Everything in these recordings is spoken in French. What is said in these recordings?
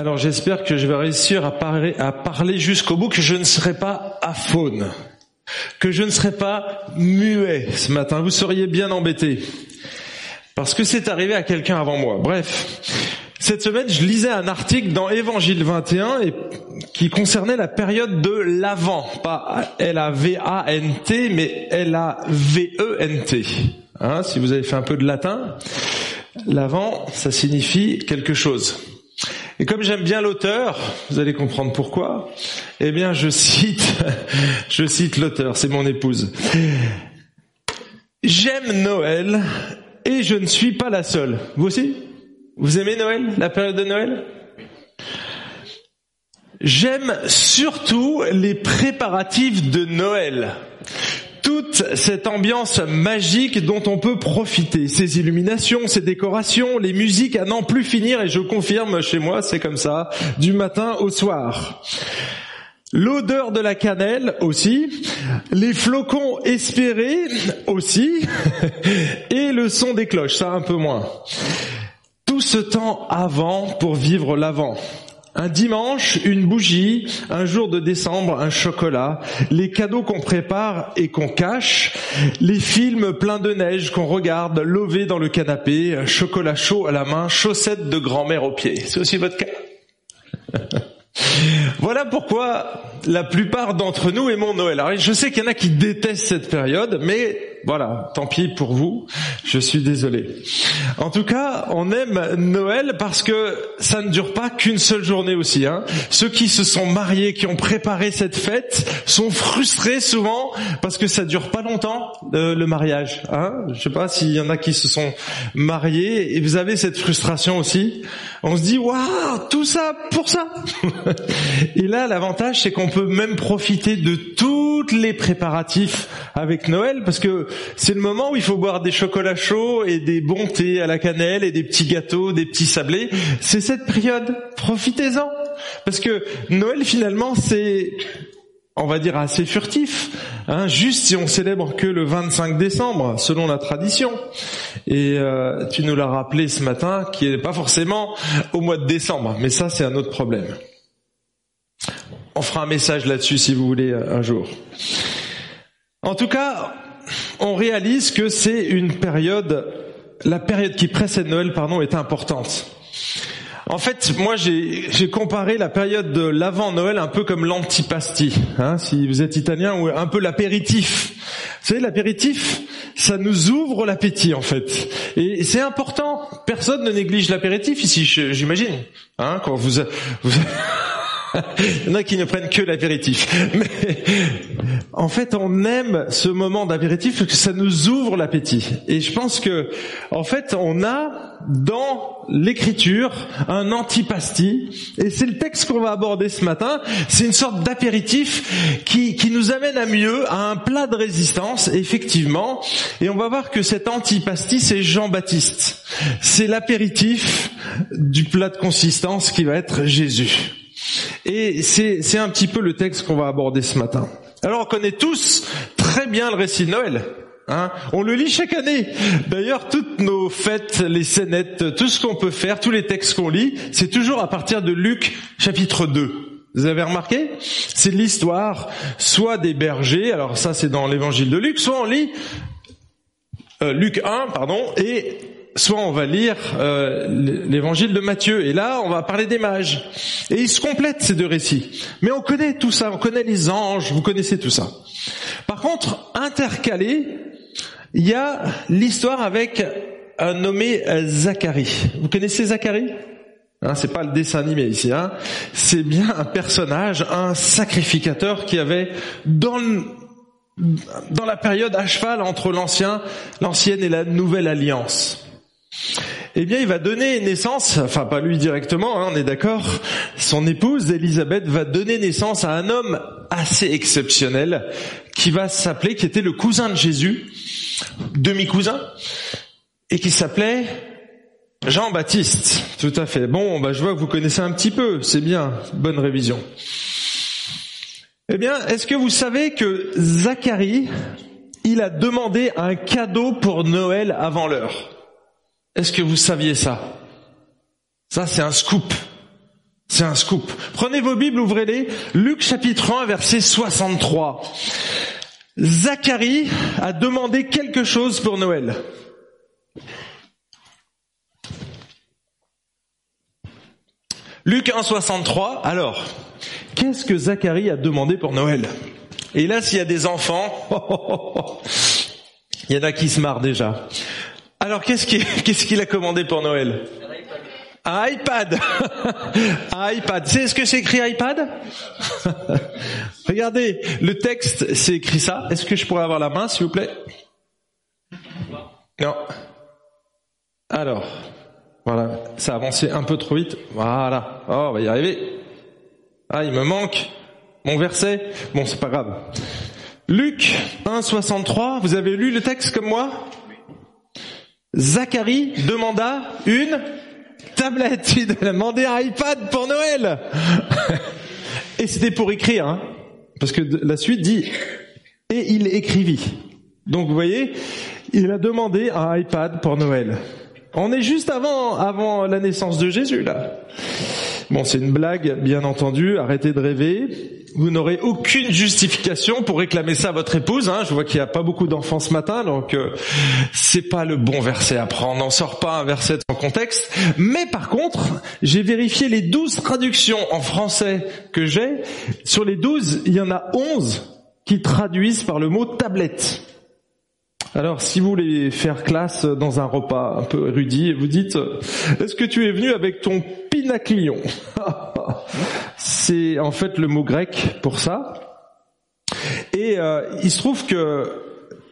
Alors j'espère que je vais réussir à parler, jusqu'au bout, que je ne serai pas aphone, que je ne serai pas muet ce matin. Vous seriez bien embêtés. Parce que c'est arrivé à quelqu'un avant moi. Bref. Cette semaine, je lisais un article dans Évangile 21 et, qui concernait la période de l'Avent, pas L-A-V-A-N-T, mais L-A-V-E-N-T. Hein, si vous avez fait un peu de latin, l'Avent, ça signifie quelque chose. Et comme j'aime bien l'auteur, vous allez comprendre pourquoi. Eh bien, je cite, je cite l'auteur, c'est mon épouse. J'aime Noël et je ne suis pas la seule. Vous aussi? Vous aimez Noël La période de Noël? J'aime surtout les préparatifs de Noël. Toute cette ambiance magique dont on peut profiter, ces illuminations, ces décorations, les musiques à n'en plus finir, et je confirme chez moi, c'est comme ça, du matin au soir. L'odeur de la cannelle aussi, les flocons espérés aussi, et le son des cloches, ça un peu moins. Tout ce temps avant pour vivre l'avant. Un dimanche, une bougie, un jour de décembre, un chocolat, les cadeaux qu'on prépare et qu'on cache, les films pleins de neige qu'on regarde, lové dans le canapé, chocolat chaud à la main, chaussettes de grand-mère aux pieds. C'est aussi votre cas Voilà pourquoi la plupart d'entre nous aimons Noël. Alors, je sais qu'il y en a qui détestent cette période, mais voilà, tant pis pour vous, je suis désolé. En tout cas, on aime Noël parce que ça ne dure pas qu'une seule journée aussi. Hein. Ceux qui se sont mariés, qui ont préparé cette fête, sont frustrés souvent parce que ça dure pas longtemps euh, le mariage. Hein. Je sais pas s'il y en a qui se sont mariés et vous avez cette frustration aussi. On se dit waouh, tout ça pour ça. et là, l'avantage c'est qu'on peut même profiter de tous les préparatifs avec Noël parce que c'est le moment où il faut boire des chocolats chauds et des bons thés à la cannelle et des petits gâteaux, des petits sablés. C'est cette période. Profitez-en. Parce que Noël finalement c'est on va dire assez furtif, hein, juste si on célèbre que le 25 décembre, selon la tradition. Et euh, tu nous l'as rappelé ce matin, qui n'est pas forcément au mois de décembre, mais ça c'est un autre problème. On fera un message là-dessus si vous voulez un jour. En tout cas, on réalise que c'est une période, la période qui précède Noël, pardon, est importante. En fait, moi, j'ai comparé la période de l'avant Noël un peu comme l'antipasti, hein, si vous êtes italien, ou un peu l'apéritif. Vous savez, l'apéritif, ça nous ouvre l'appétit, en fait. Et c'est important. Personne ne néglige l'apéritif ici, j'imagine. Hein, quand vous, vous Il y en a qui ne prennent que l'apéritif. Mais en fait, on aime ce moment d'apéritif parce que ça nous ouvre l'appétit. Et je pense que, en fait, on a dans l'écriture un antipasti. Et c'est le texte qu'on va aborder ce matin. C'est une sorte d'apéritif qui, qui nous amène à mieux, à un plat de résistance, effectivement. Et on va voir que cet antipasti, c'est Jean-Baptiste. C'est l'apéritif du plat de consistance qui va être Jésus. Et c'est un petit peu le texte qu'on va aborder ce matin. Alors on connaît tous très bien le récit de Noël. Hein on le lit chaque année. D'ailleurs, toutes nos fêtes, les scénettes, tout ce qu'on peut faire, tous les textes qu'on lit, c'est toujours à partir de Luc chapitre 2. Vous avez remarqué? C'est l'histoire soit des bergers, alors ça c'est dans l'évangile de Luc, soit on lit euh, Luc 1, pardon, et soit on va lire euh, l'évangile de Matthieu, et là on va parler des mages. Et ils se complètent ces deux récits. Mais on connaît tout ça, on connaît les anges, vous connaissez tout ça. Par contre, intercalé, il y a l'histoire avec un nommé Zacharie. Vous connaissez Zacharie? Hein, c'est pas le dessin animé ici, hein. c'est bien un personnage, un sacrificateur qui avait dans dans la période à cheval entre l'ancien, l'ancienne et la nouvelle alliance eh bien, il va donner naissance, enfin pas lui directement, hein, on est d'accord, son épouse Elisabeth va donner naissance à un homme assez exceptionnel qui va s'appeler, qui était le cousin de Jésus, demi-cousin, et qui s'appelait Jean-Baptiste. Tout à fait. Bon, bah, je vois que vous connaissez un petit peu, c'est bien, bonne révision. Eh bien, est-ce que vous savez que Zacharie, il a demandé un cadeau pour Noël avant l'heure? Est-ce que vous saviez ça? Ça, c'est un scoop. c'est un scoop. Prenez vos Bibles, ouvrez-les. Luc chapitre 1, verset 63. Zacharie a demandé quelque chose pour Noël. Luc 1, 63. Alors, qu'est-ce que Zacharie a demandé pour Noël? Et là, s'il y a des enfants, il y en a qui se marrent déjà. Alors, qu'est-ce qu'il a commandé pour Noël? Un iPad. un iPad. C'est ce que c'est écrit iPad? Regardez, le texte, c'est écrit ça. Est-ce que je pourrais avoir la main, s'il vous plaît? Non. Alors, voilà, ça a avancé un peu trop vite. Voilà. Oh, on va y arriver. Ah, il me manque mon verset. Bon, c'est pas grave. Luc 1,63, vous avez lu le texte comme moi? Zacharie demanda une tablette, il a demandé un iPad pour Noël. Et c'était pour écrire, hein, parce que la suite dit, et il écrivit. Donc vous voyez, il a demandé un iPad pour Noël. On est juste avant, avant la naissance de Jésus, là. Bon, c'est une blague, bien entendu. Arrêtez de rêver. Vous n'aurez aucune justification pour réclamer ça à votre épouse. Hein. Je vois qu'il n'y a pas beaucoup d'enfants ce matin, donc euh, c'est pas le bon verset à prendre. On n'en sort pas un verset en contexte. Mais par contre, j'ai vérifié les douze traductions en français que j'ai. Sur les douze, il y en a onze qui traduisent par le mot tablette. Alors, si vous voulez faire classe dans un repas un peu érudit, vous dites, est-ce que tu es venu avec ton pinaclion C'est en fait le mot grec pour ça. Et euh, il se trouve que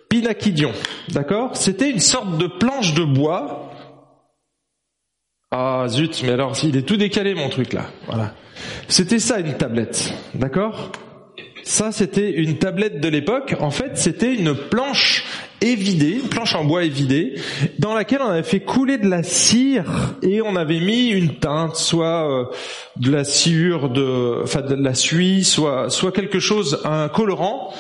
pinakidion, d'accord C'était une sorte de planche de bois. Ah zut, mais alors il est tout décalé mon truc là. Voilà. C'était ça une tablette, d'accord? Ça, c'était une tablette de l'époque. En fait, c'était une planche évidée, une planche en bois évidée, dans laquelle on avait fait couler de la cire et on avait mis une teinte, soit euh, de la sciure, de, enfin de la suie, soit, soit quelque chose, un colorant.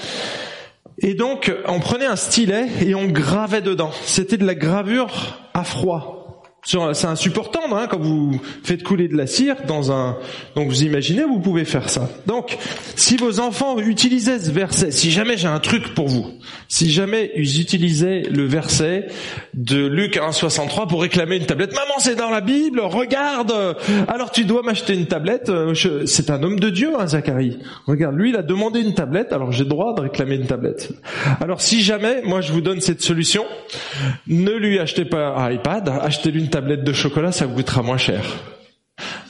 Et donc, on prenait un stylet et on gravait dedans. C'était de la gravure à froid. C'est un support tendre hein, quand vous faites couler de la cire dans un. Donc vous imaginez, vous pouvez faire ça. Donc, si vos enfants utilisaient ce verset, si jamais j'ai un truc pour vous, si jamais ils utilisaient le verset de Luc 1,63 pour réclamer une tablette, maman c'est dans la Bible, regarde, alors tu dois m'acheter une tablette. Euh, c'est un homme de Dieu, hein, Zacharie. Regarde, lui il a demandé une tablette, alors j'ai droit de réclamer une tablette. Alors si jamais, moi je vous donne cette solution, ne lui achetez pas un iPad, achetez-lui une tablette de chocolat, ça coûtera moins cher.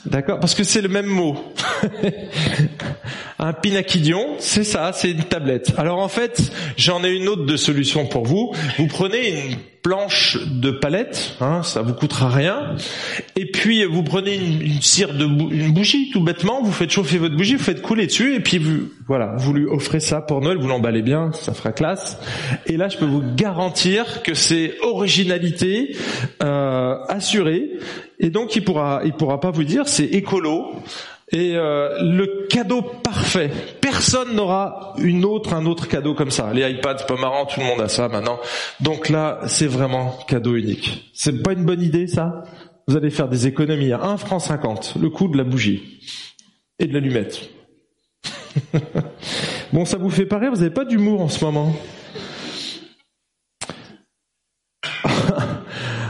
D'accord Parce que c'est le même mot. un pinaquidion, c'est ça, c'est une tablette. Alors en fait, j'en ai une autre de solution pour vous. Vous prenez une planche de palette, hein, ça vous coûtera rien. Et puis vous prenez une, cire de bougie, tout bêtement, vous faites chauffer votre bougie, vous faites couler dessus, et puis vous, voilà, vous lui offrez ça pour Noël, vous l'emballez bien, ça fera classe. Et là, je peux vous garantir que c'est originalité euh, assurée. Et donc il pourra, il pourra pas vous dire c'est écolo, et euh, le cadeau parfait. Personne n'aura une autre, un autre cadeau comme ça. Les iPads, c'est pas marrant, tout le monde a ça maintenant. Donc là, c'est vraiment cadeau unique. C'est pas une bonne idée, ça? Vous allez faire des économies à 1 franc 50, le coût de la bougie et de l'allumette. bon, ça vous fait pareil, vous n'avez pas d'humour en ce moment?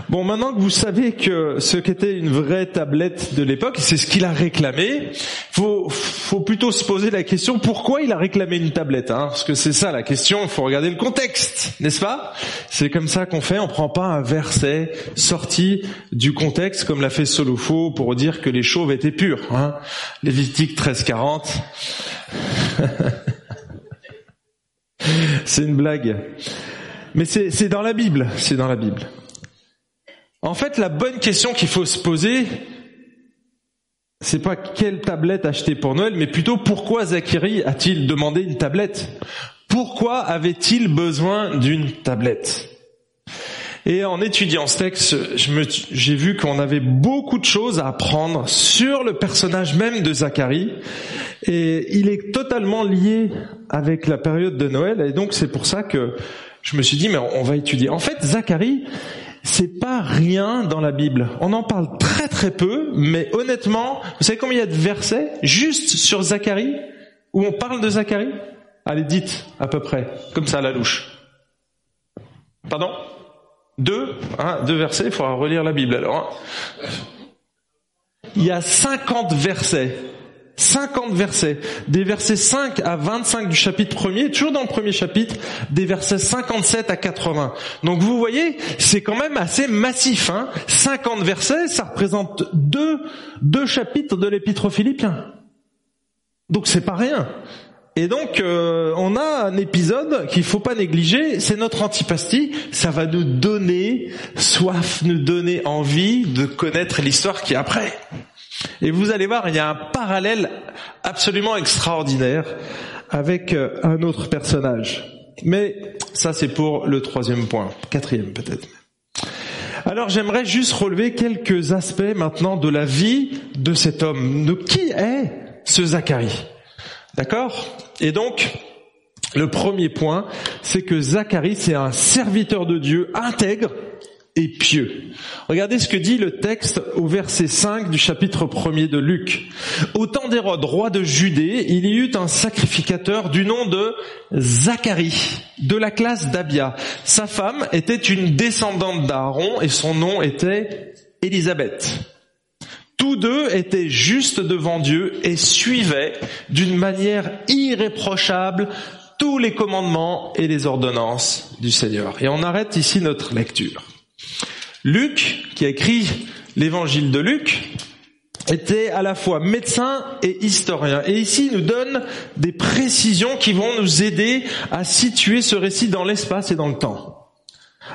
Bon, maintenant que vous savez que ce qu'était une vraie tablette de l'époque, c'est ce qu'il a réclamé, faut, faut plutôt se poser la question pourquoi il a réclamé une tablette, hein? Parce que c'est ça la question. Il faut regarder le contexte, n'est-ce pas? C'est comme ça qu'on fait. On prend pas un verset sorti du contexte comme l'a fait Solofo pour dire que les chauves étaient purs. Hein? Lévitique 13-40. c'est une blague. Mais c'est dans la Bible, c'est dans la Bible. En fait, la bonne question qu'il faut se poser, c'est pas quelle tablette acheter pour Noël, mais plutôt pourquoi Zachary a-t-il demandé une tablette? Pourquoi avait-il besoin d'une tablette? Et en étudiant ce texte, j'ai vu qu'on avait beaucoup de choses à apprendre sur le personnage même de Zacharie, et il est totalement lié avec la période de Noël, et donc c'est pour ça que je me suis dit, mais on va étudier. En fait, Zacharie, c'est pas rien dans la Bible. On en parle très très peu, mais honnêtement, vous savez combien il y a de versets juste sur Zacharie où on parle de Zacharie? Allez, dites à peu près, comme ça à la louche. Pardon? Deux? Hein, Deux versets, il faudra relire la Bible alors. Hein. Il y a 50 versets 50 versets, des versets 5 à 25 du chapitre 1er, toujours dans le premier chapitre, des versets 57 à 80. Donc vous voyez, c'est quand même assez massif. Hein 50 versets, ça représente deux, deux chapitres de l'épître aux Philippiens. Donc c'est pas rien. Et donc euh, on a un épisode qu'il faut pas négliger, c'est notre antipastie, ça va nous donner soif, nous donner envie de connaître l'histoire qui est après. Et vous allez voir, il y a un parallèle absolument extraordinaire avec euh, un autre personnage. Mais ça c'est pour le troisième point, quatrième peut-être. Alors j'aimerais juste relever quelques aspects maintenant de la vie de cet homme. De qui est ce Zacharie? D'accord? Et donc, le premier point, c'est que Zacharie, c'est un serviteur de Dieu intègre, pieux. Regardez ce que dit le texte au verset 5 du chapitre 1er de Luc. Au temps d'Hérode, roi de Judée, il y eut un sacrificateur du nom de Zacharie, de la classe d'Abia. Sa femme était une descendante d'Aaron et son nom était Élisabeth. Tous deux étaient justes devant Dieu et suivaient d'une manière irréprochable tous les commandements et les ordonnances du Seigneur. Et on arrête ici notre lecture. Luc, qui a écrit l'évangile de Luc, était à la fois médecin et historien. Et ici, il nous donne des précisions qui vont nous aider à situer ce récit dans l'espace et dans le temps.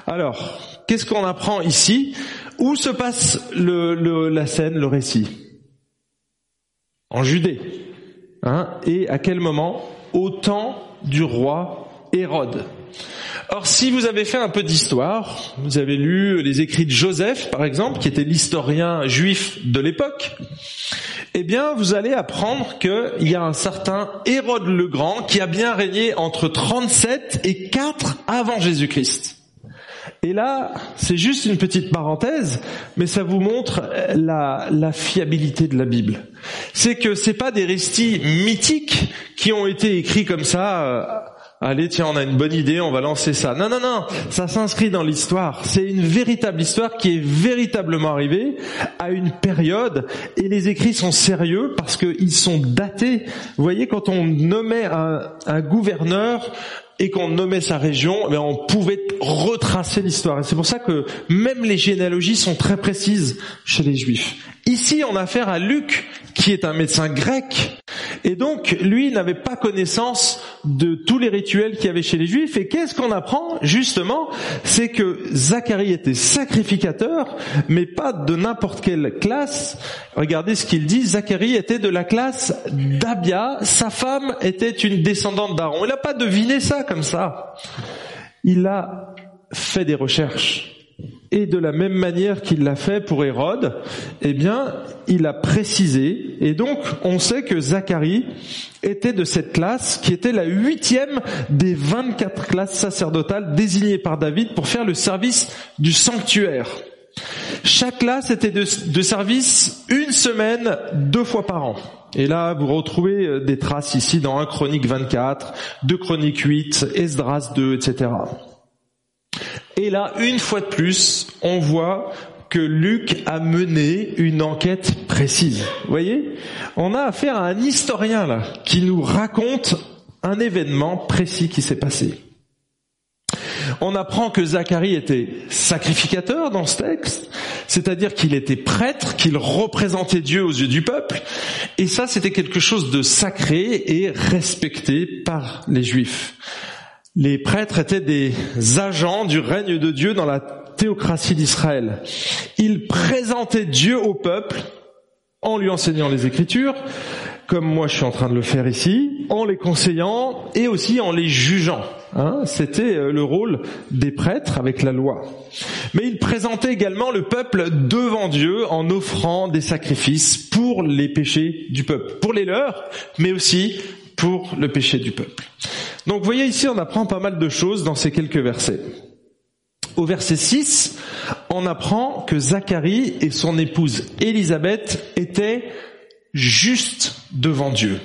Alors, qu'est-ce qu'on apprend ici? Où se passe la scène, le récit? En Judée. Hein? Et à quel moment? Au temps du roi Hérode. Or, si vous avez fait un peu d'histoire, vous avez lu les écrits de Joseph, par exemple, qui était l'historien juif de l'époque, eh bien, vous allez apprendre qu'il y a un certain Hérode le Grand qui a bien régné entre 37 et 4 avant Jésus-Christ. Et là, c'est juste une petite parenthèse, mais ça vous montre la, fiabilité de la Bible. C'est que c'est pas des récits mythiques qui ont été écrits comme ça euh, allez tiens on a une bonne idée, on va lancer ça. Non, non, non, ça s'inscrit dans l'histoire. C'est une véritable histoire qui est véritablement arrivée à une période et les écrits sont sérieux parce qu'ils sont datés. Vous voyez, quand on nommait un, gouverneur, et qu'on nommait sa région, mais on pouvait retracer l'histoire. Et c'est pour ça que même les généalogies sont très précises chez les juifs. Ici, on a affaire à Luc, qui est un médecin grec, et donc lui n'avait pas connaissance de tous les rituels qu'il y avait chez les juifs. Et qu'est-ce qu'on apprend justement? C'est que Zacharie était sacrificateur, mais pas de n'importe quelle classe. Regardez ce qu'il dit, Zacharie était de la classe d'Abia, sa femme était une descendante d'Aaron. Il n'a pas deviné ça comme ça. Il a fait des recherches. Et de la même manière qu'il l'a fait pour Hérode, eh bien, il a précisé. Et donc, on sait que Zacharie était de cette classe qui était la huitième des 24 classes sacerdotales désignées par David pour faire le service du sanctuaire. Chaque classe était de, service une semaine, deux fois par an. Et là, vous retrouvez euh, des traces ici dans 1 Chronique 24, 2 Chronique 8, Esdras 2, etc. Et là, une fois de plus, on voit que Luc a mené une enquête précise. Vous voyez? On a affaire à un historien là qui nous raconte un événement précis qui s'est passé. On apprend que Zacharie était sacrificateur dans ce texte, c'est-à-dire qu'il était prêtre, qu'il représentait Dieu aux yeux du peuple, et ça c'était quelque chose de sacré et respecté par les Juifs. Les prêtres étaient des agents du règne de Dieu dans la théocratie d'Israël. Ils présentaient Dieu au peuple en lui enseignant les Écritures, comme moi je suis en train de le faire ici, en les conseillant et aussi en les jugeant. Hein. C'était euh, le rôle des prêtres avec la loi. Mais ils présentaient également le peuple devant Dieu en offrant des sacrifices pour les péchés du peuple, pour les leurs, mais aussi pour le péché du peuple. Donc vous voyez ici, on apprend pas mal de choses dans ces quelques versets. Au verset 6, on apprend que Zacharie et son épouse Élisabeth étaient justes devant Dieu.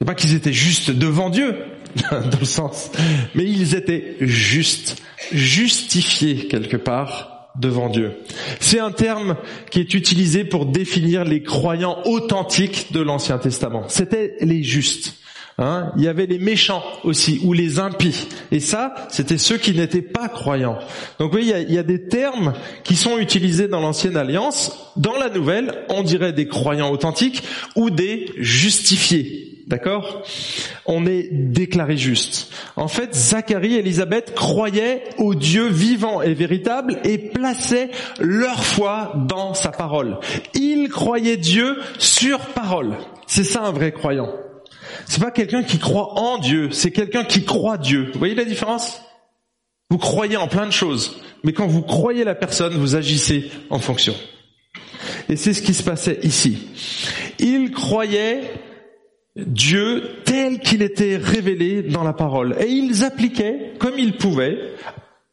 C'est pas qu'ils étaient justes devant Dieu, dans le sens, mais ils étaient justes, justifiés quelque part devant Dieu. C'est un terme qui est utilisé pour définir les croyants authentiques de l'Ancien Testament. C'était les justes. Hein, il y avait les méchants aussi, ou les impies. Et ça, c'était ceux qui n'étaient pas croyants. Donc y, a, il y a des termes qui sont utilisés dans l'ancienne alliance. Dans la nouvelle, on dirait des croyants authentiques ou des justifiés. D'accord? On est déclaré juste. En fait, Zacharie et Élisabeth croyaient au Dieu vivant et véritable et plaçaient leur foi dans sa parole. Ils croyaient Dieu sur parole. C'est ça un vrai croyant. C'est pas quelqu'un qui croit en Dieu, c'est quelqu'un qui croit Dieu. Vous voyez la différence? Vous croyez en plein de choses, mais quand vous croyez la personne, vous agissez en fonction. Et c'est ce qui se passait ici. Ils croyaient Dieu tel qu'il était révélé dans la parole. Et ils appliquaient, comme ils pouvaient,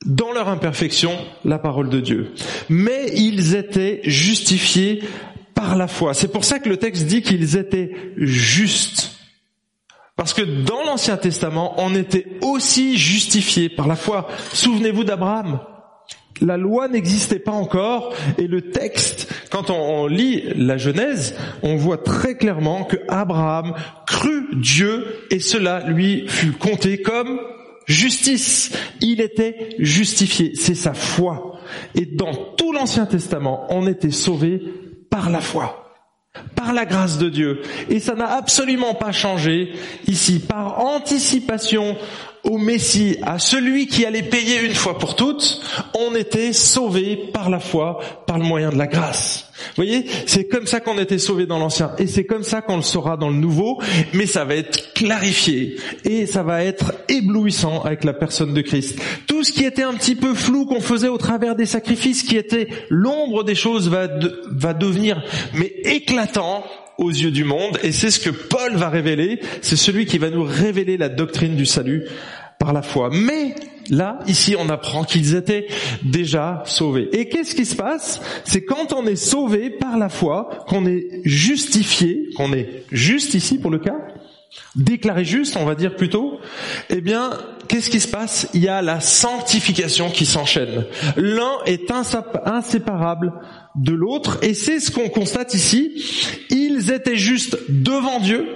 dans leur imperfection, la parole de Dieu. Mais ils étaient justifiés par la foi. C'est pour ça que le texte dit qu'ils étaient justes. Parce que dans l'Ancien Testament, on était aussi justifiés par la foi. Souvenez-vous d'Abraham. La loi n'existait pas encore et le texte, quand on, lit la Genèse, on voit très clairement que Abraham crut Dieu et cela lui fut compté comme justice. Il était justifié. C'est sa foi. Et dans tout l'Ancien Testament, on était sauvé par la foi par la grâce de Dieu. Et ça n'a absolument pas changé ici. Par anticipation au Messie, à celui qui allait payer une fois pour toutes, on était sauvé par la foi, par le moyen de la grâce. Vous voyez, c'est comme ça qu'on était sauvé dans l'ancien, et c'est comme ça qu'on le saura dans le nouveau, mais ça va être clarifié, et ça va être éblouissant avec la personne de Christ. Tout ce qui était un petit peu flou qu'on faisait au travers des sacrifices, qui était l'ombre des choses, va, va devenir mais éclatant aux yeux du monde, et c'est ce que Paul va révéler, c'est celui qui va nous révéler la doctrine du salut par la foi. Mais là, ici, on apprend qu'ils étaient déjà sauvés. Et qu'est-ce qui se passe? C'est quand on est sauvé par la foi, qu'on est justifié, qu'on est juste ici pour le cas, déclaré juste, on va dire plutôt, eh bien, qu'est-ce qui se passe? Il y a la sanctification qui s'enchaîne. L'un est inséparable de l'autre, et c'est ce qu'on constate ici. Ils étaient justes devant Dieu,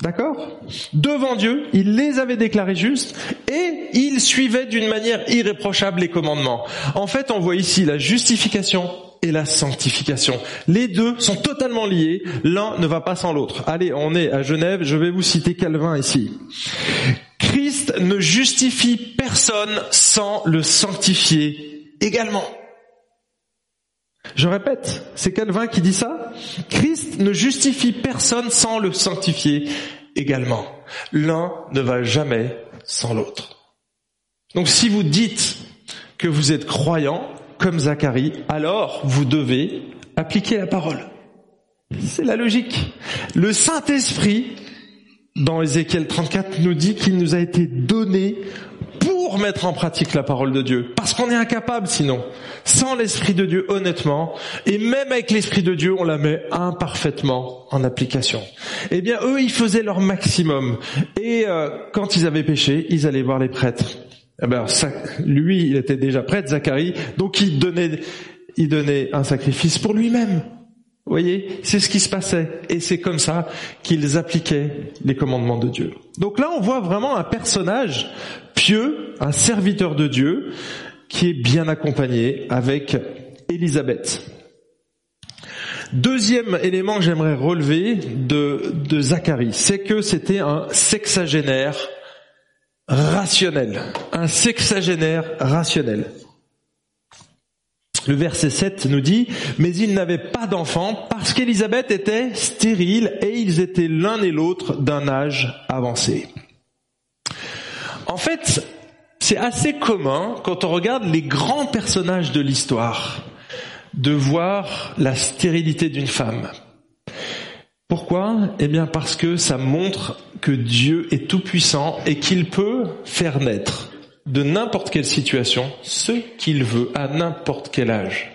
D'accord? Devant Dieu, il les avait déclarés justes et ils suivaient d'une manière irréprochable les commandements. En fait, on voit ici la justification et la sanctification. Les deux sont totalement liés, l'un ne va pas sans l'autre. Allez, on est à Genève, je vais vous citer Calvin ici. Christ ne justifie personne sans le sanctifier également. Je répète, c'est Calvin qui dit ça. Christ ne justifie personne sans le sanctifier également. L'un ne va jamais sans l'autre. Donc si vous dites que vous êtes croyant, comme Zacharie, alors vous devez appliquer la parole. C'est la logique. Le Saint-Esprit, dans Ézéchiel 34, nous dit qu'il nous a été donné pour mettre en pratique la parole de Dieu. Parce qu'on est incapable sinon. Sans l'Esprit de Dieu, honnêtement, et même avec l'Esprit de Dieu, on la met imparfaitement en application. Eh bien, eux, ils faisaient leur maximum. Et euh, quand ils avaient péché, ils allaient voir les prêtres. Eh ben, lui, il était déjà prêtre, Zacharie, donc il donnait, il donnait un sacrifice pour lui-même. Vous voyez, c'est ce qui se passait. Et c'est comme ça qu'ils appliquaient les commandements de Dieu. Donc là, on voit vraiment un personnage pieux, un serviteur de Dieu, qui est bien accompagné avec Élisabeth. Deuxième élément que j'aimerais relever de Zacharie, c'est que c'était un sexagénaire rationnel. Un sexagénaire rationnel. Le verset 7 nous dit, mais ils n'avaient pas d'enfants parce qu'Élisabeth était stérile et ils étaient l'un et l'autre d'un âge avancé. En fait, c'est assez commun quand on regarde les grands personnages de l'histoire de voir la stérilité d'une femme. Pourquoi? Eh bien parce que ça montre que Dieu est tout puissant et qu'il peut faire naître de n'importe quelle situation ce qu'il veut à n'importe quel âge.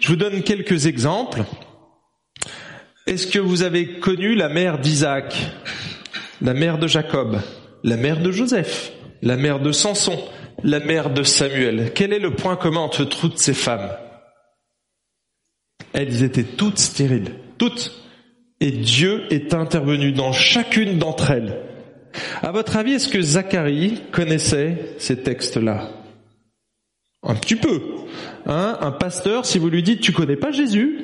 Je vous donne quelques exemples. Est-ce que vous avez connu la mère d'Isaac, la mère de Jacob, la mère de Joseph, la mère de Samson, la mère de Samuel? Quel est le point commun entre toutes ces femmes? Elles étaient toutes stériles, toutes. Et Dieu est intervenu dans chacune d'entre elles. À votre avis, est-ce que Zacharie connaissait ces textes-là? Un petit peu. Hein un pasteur, si vous lui dites tu connais pas Jésus,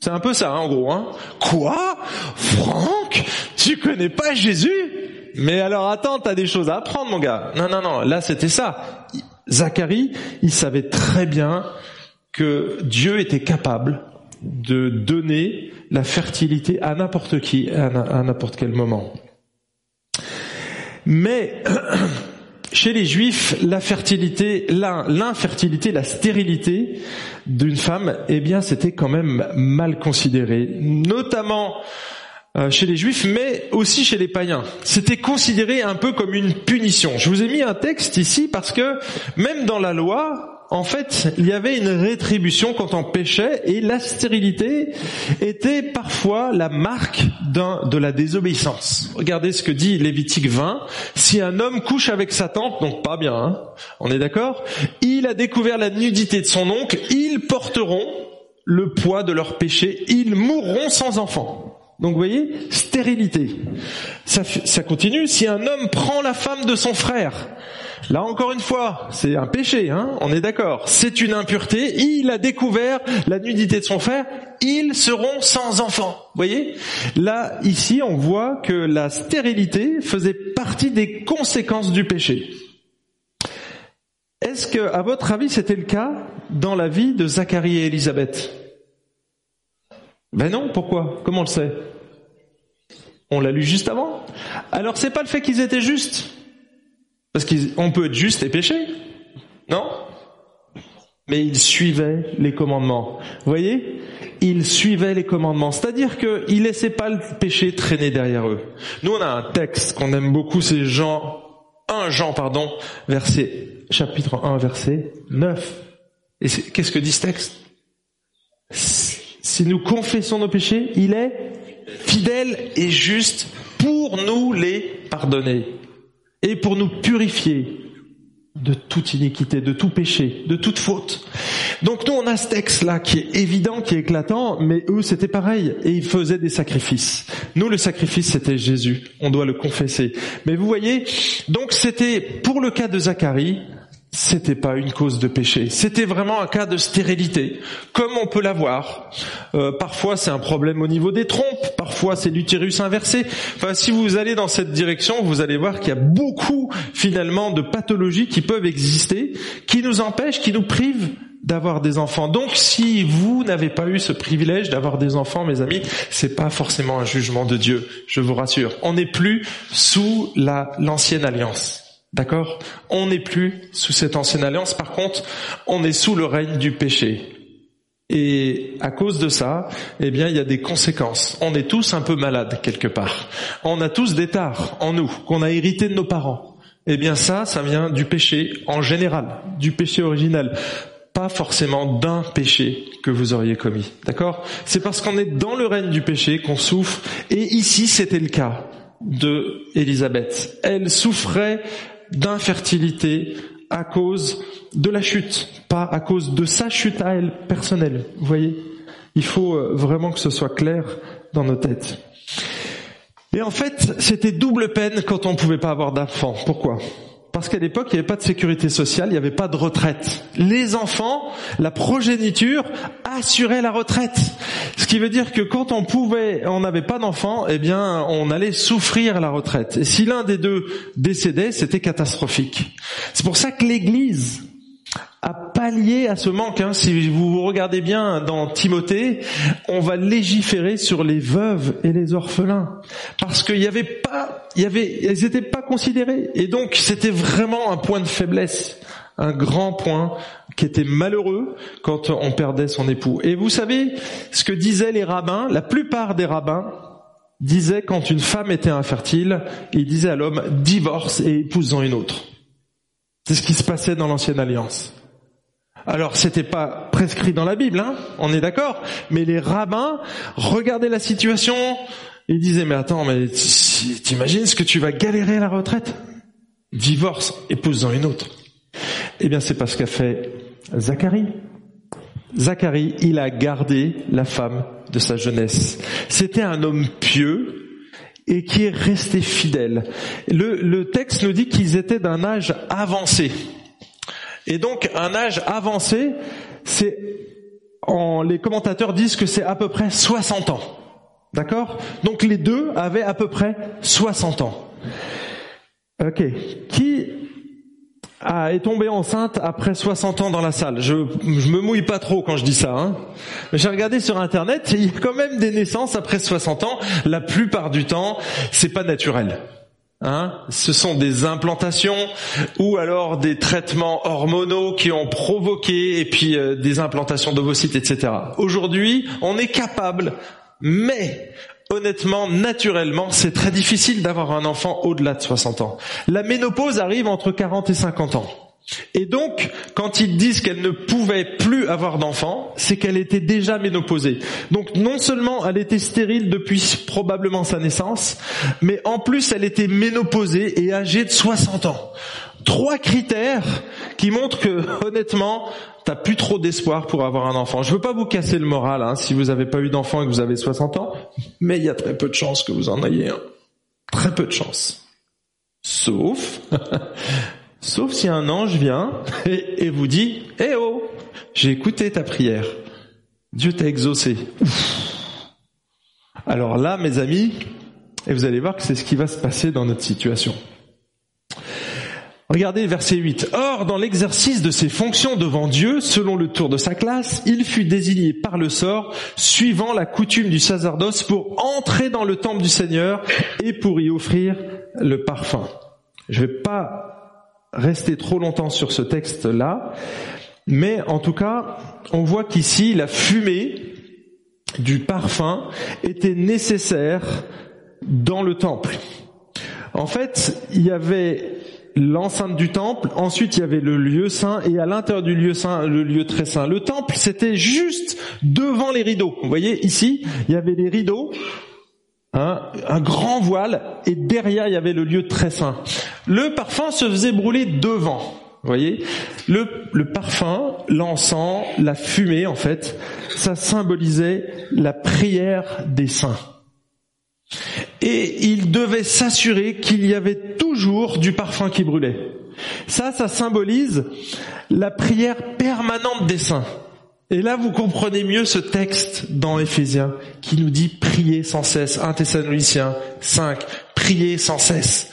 c'est un peu ça hein, en gros. Hein Quoi? Franck? Tu connais pas Jésus? Mais alors attends, t'as des choses à apprendre mon gars. Non, non, non, là c'était ça. Zacharie, il savait très bien que Dieu était capable de donner la fertilité à n'importe qui, à n'importe quel moment. Mais chez les juifs, la fertilité, l'infertilité, la stérilité d'une femme, eh bien, c'était quand même mal considéré, notamment euh, chez les juifs, mais aussi chez les païens. C'était considéré un peu comme une punition. Je vous ai mis un texte ici parce que même dans la loi, en fait, il y avait une rétribution quand on péchait et la stérilité était parfois la marque de la désobéissance. Regardez ce que dit Lévitique 20. Si un homme couche avec sa tante, donc pas bien, hein, on est d'accord, il a découvert la nudité de son oncle, ils porteront le poids de leur péché, ils mourront sans enfant. Donc voyez, stérilité. Ça continue. Si un homme prend la femme de son frère, Là encore une fois, c'est un péché, hein on est d'accord. C'est une impureté. Il a découvert la nudité de son frère. Ils seront sans enfants. Vous voyez? Là, ici, on voit que la stérilité faisait partie des conséquences du péché. Est-ce que, à votre avis, c'était le cas dans la vie de Zacharie et Élisabeth? Ben non. Pourquoi? Comment on le sait? On l'a lu juste avant? Alors, c'est pas le fait qu'ils étaient justes? Parce qu'on peut être juste et pécher, non? Mais ils suivaient les commandements. Vous voyez? Ils suivaient les commandements. C'est-à-dire qu'ils laissaient pas le péché traîner derrière eux. Nous, on a un texte qu'on aime beaucoup, c'est Jean, 1 Jean, pardon, verset, chapitre 1, verset 9. Et qu'est-ce que dit ce texte? Si nous confessons nos péchés, il est fidèle et juste pour nous les pardonner et pour nous purifier de toute iniquité, de tout péché, de toute faute. Donc nous on a ce texte-là qui est évident, qui est éclatant, mais eux c'était pareil, et ils faisaient des sacrifices. Nous le sacrifice c'était Jésus, on doit le confesser. Mais vous voyez, donc c'était pour le cas de Zacharie, c'était pas une cause de péché, c'était vraiment un cas de stérilité, comme on peut l'avoir. Euh, parfois c'est un problème au niveau des trompes, parfois c'est l'utérus inversé. Enfin, si vous allez dans cette direction, vous allez voir qu'il y a beaucoup finalement de pathologies qui peuvent exister, qui nous empêchent, qui nous privent d'avoir des enfants. Donc, si vous n'avez pas eu ce privilège d'avoir des enfants, mes amis, c'est pas forcément un jugement de Dieu, je vous rassure. On n'est plus sous la l'ancienne alliance. D'accord? On n'est plus sous cette ancienne alliance. Par contre, on est sous le règne du péché. Et à cause de ça, eh bien, il y a des conséquences. On est tous un peu malades quelque part. On a tous des tares en nous qu'on a hérité de nos parents. Eh bien, ça, ça vient du péché en général, du péché original pas forcément d'un péché que vous auriez commis. D'accord? C'est parce qu'on est dans le règne du péché qu'on souffre. Et ici, c'était le cas de Élisabeth. Elle souffrait d'infertilité à cause de la chute, pas à cause de sa chute à elle personnelle. Vous voyez Il faut euh, vraiment que ce soit clair dans nos têtes. Et en fait, c'était double peine quand on ne pouvait pas avoir d'enfant. Pourquoi? Parce qu'à l'époque, il n'y avait pas de sécurité sociale, il n'y avait pas de retraite. Les enfants, la progéniture assurait la retraite. Ce qui veut dire que quand on pouvait, on n'avait pas d'enfants, eh bien, on allait souffrir la retraite. Et si l'un des deux décédait, c'était catastrophique. C'est pour ça que l'Église pallier à ce manque. Hein. Si vous regardez bien dans Timothée, on va légiférer sur les veuves et les orphelins parce qu'il n'y avait pas, il y avait, ils n'étaient pas considérés et donc c'était vraiment un point de faiblesse, un grand point qui était malheureux quand on perdait son époux. Et vous savez ce que disaient les rabbins, la plupart des rabbins disaient quand une femme était infertile, ils disaient à l'homme divorce et épouse-en une autre. C'est ce qui se passait dans l'ancienne alliance. Alors, c'était pas prescrit dans la Bible, hein, on est d'accord, mais les rabbins regardaient la situation et disaient, mais attends, mais t'imagines ce que tu vas galérer à la retraite? Divorce, épouse-en une autre. Eh bien, c'est pas ce qu'a fait Zacharie. Zacharie, il a gardé la femme de sa jeunesse. C'était un homme pieux et qui est resté fidèle. Le, le texte nous dit qu'ils étaient d'un âge avancé. Et donc un âge avancé, c'est en, les commentateurs disent que c'est à peu près 60 ans. D'accord? Donc les deux avaient à peu près 60 ans. Ok. Qui est tombée enceinte après 60 ans dans la salle? Je, je me mouille pas trop quand je dis ça. Hein. J'ai regardé sur internet, il y a quand même des naissances après 60 ans. La plupart du temps, c'est pas naturel. Hein Ce sont des implantations ou alors des traitements hormonaux qui ont provoqué et puis euh, des implantations d'ovocytes, etc. Aujourd'hui, on est capable, mais honnêtement, naturellement, c'est très difficile d'avoir un enfant au-delà de 60 ans. La ménopause arrive entre 40 et 50 ans. Et donc, quand ils disent qu'elle ne pouvait plus avoir d'enfants, c'est qu'elle était déjà ménopausée. Donc, non seulement elle était stérile depuis probablement sa naissance, mais en plus elle était ménopausée et âgée de 60 ans. Trois critères qui montrent que, honnêtement, t'as plus trop d'espoir pour avoir un enfant. Je veux pas vous casser le moral, hein, si vous n'avez pas eu d'enfant et que vous avez 60 ans, mais il y a très peu de chances que vous en ayez un. Très peu de chances. Sauf Sauf si un ange vient et, vous dit, eh oh, j'ai écouté ta prière. Dieu t'a exaucé. Alors là, mes amis, et vous allez voir que c'est ce qui va se passer dans notre situation. Regardez verset 8. Or, dans l'exercice de ses fonctions devant Dieu, selon le tour de sa classe, il fut désigné par le sort, suivant la coutume du sacerdoce, pour entrer dans le temple du Seigneur et pour y offrir le parfum. Je vais pas rester trop longtemps sur ce texte-là, mais en tout cas, on voit qu'ici, la fumée du parfum était nécessaire dans le temple. En fait, il y avait l'enceinte du temple, ensuite il y avait le lieu saint, et à l'intérieur du lieu saint, le lieu très saint. Le temple, c'était juste devant les rideaux. Vous voyez, ici, il y avait les rideaux, Hein, un grand voile, et derrière il y avait le lieu très saint. Le parfum se faisait brûler devant. Vous voyez, le, le parfum, l'encens, la fumée, en fait, ça symbolisait la prière des saints. Et il devait s'assurer qu'il y avait toujours du parfum qui brûlait. Ça, ça symbolise la prière permanente des saints. Et là, vous comprenez mieux ce texte dans Éphésiens qui nous dit prier sans cesse. 1 Thessaloniciens 5, prier sans cesse.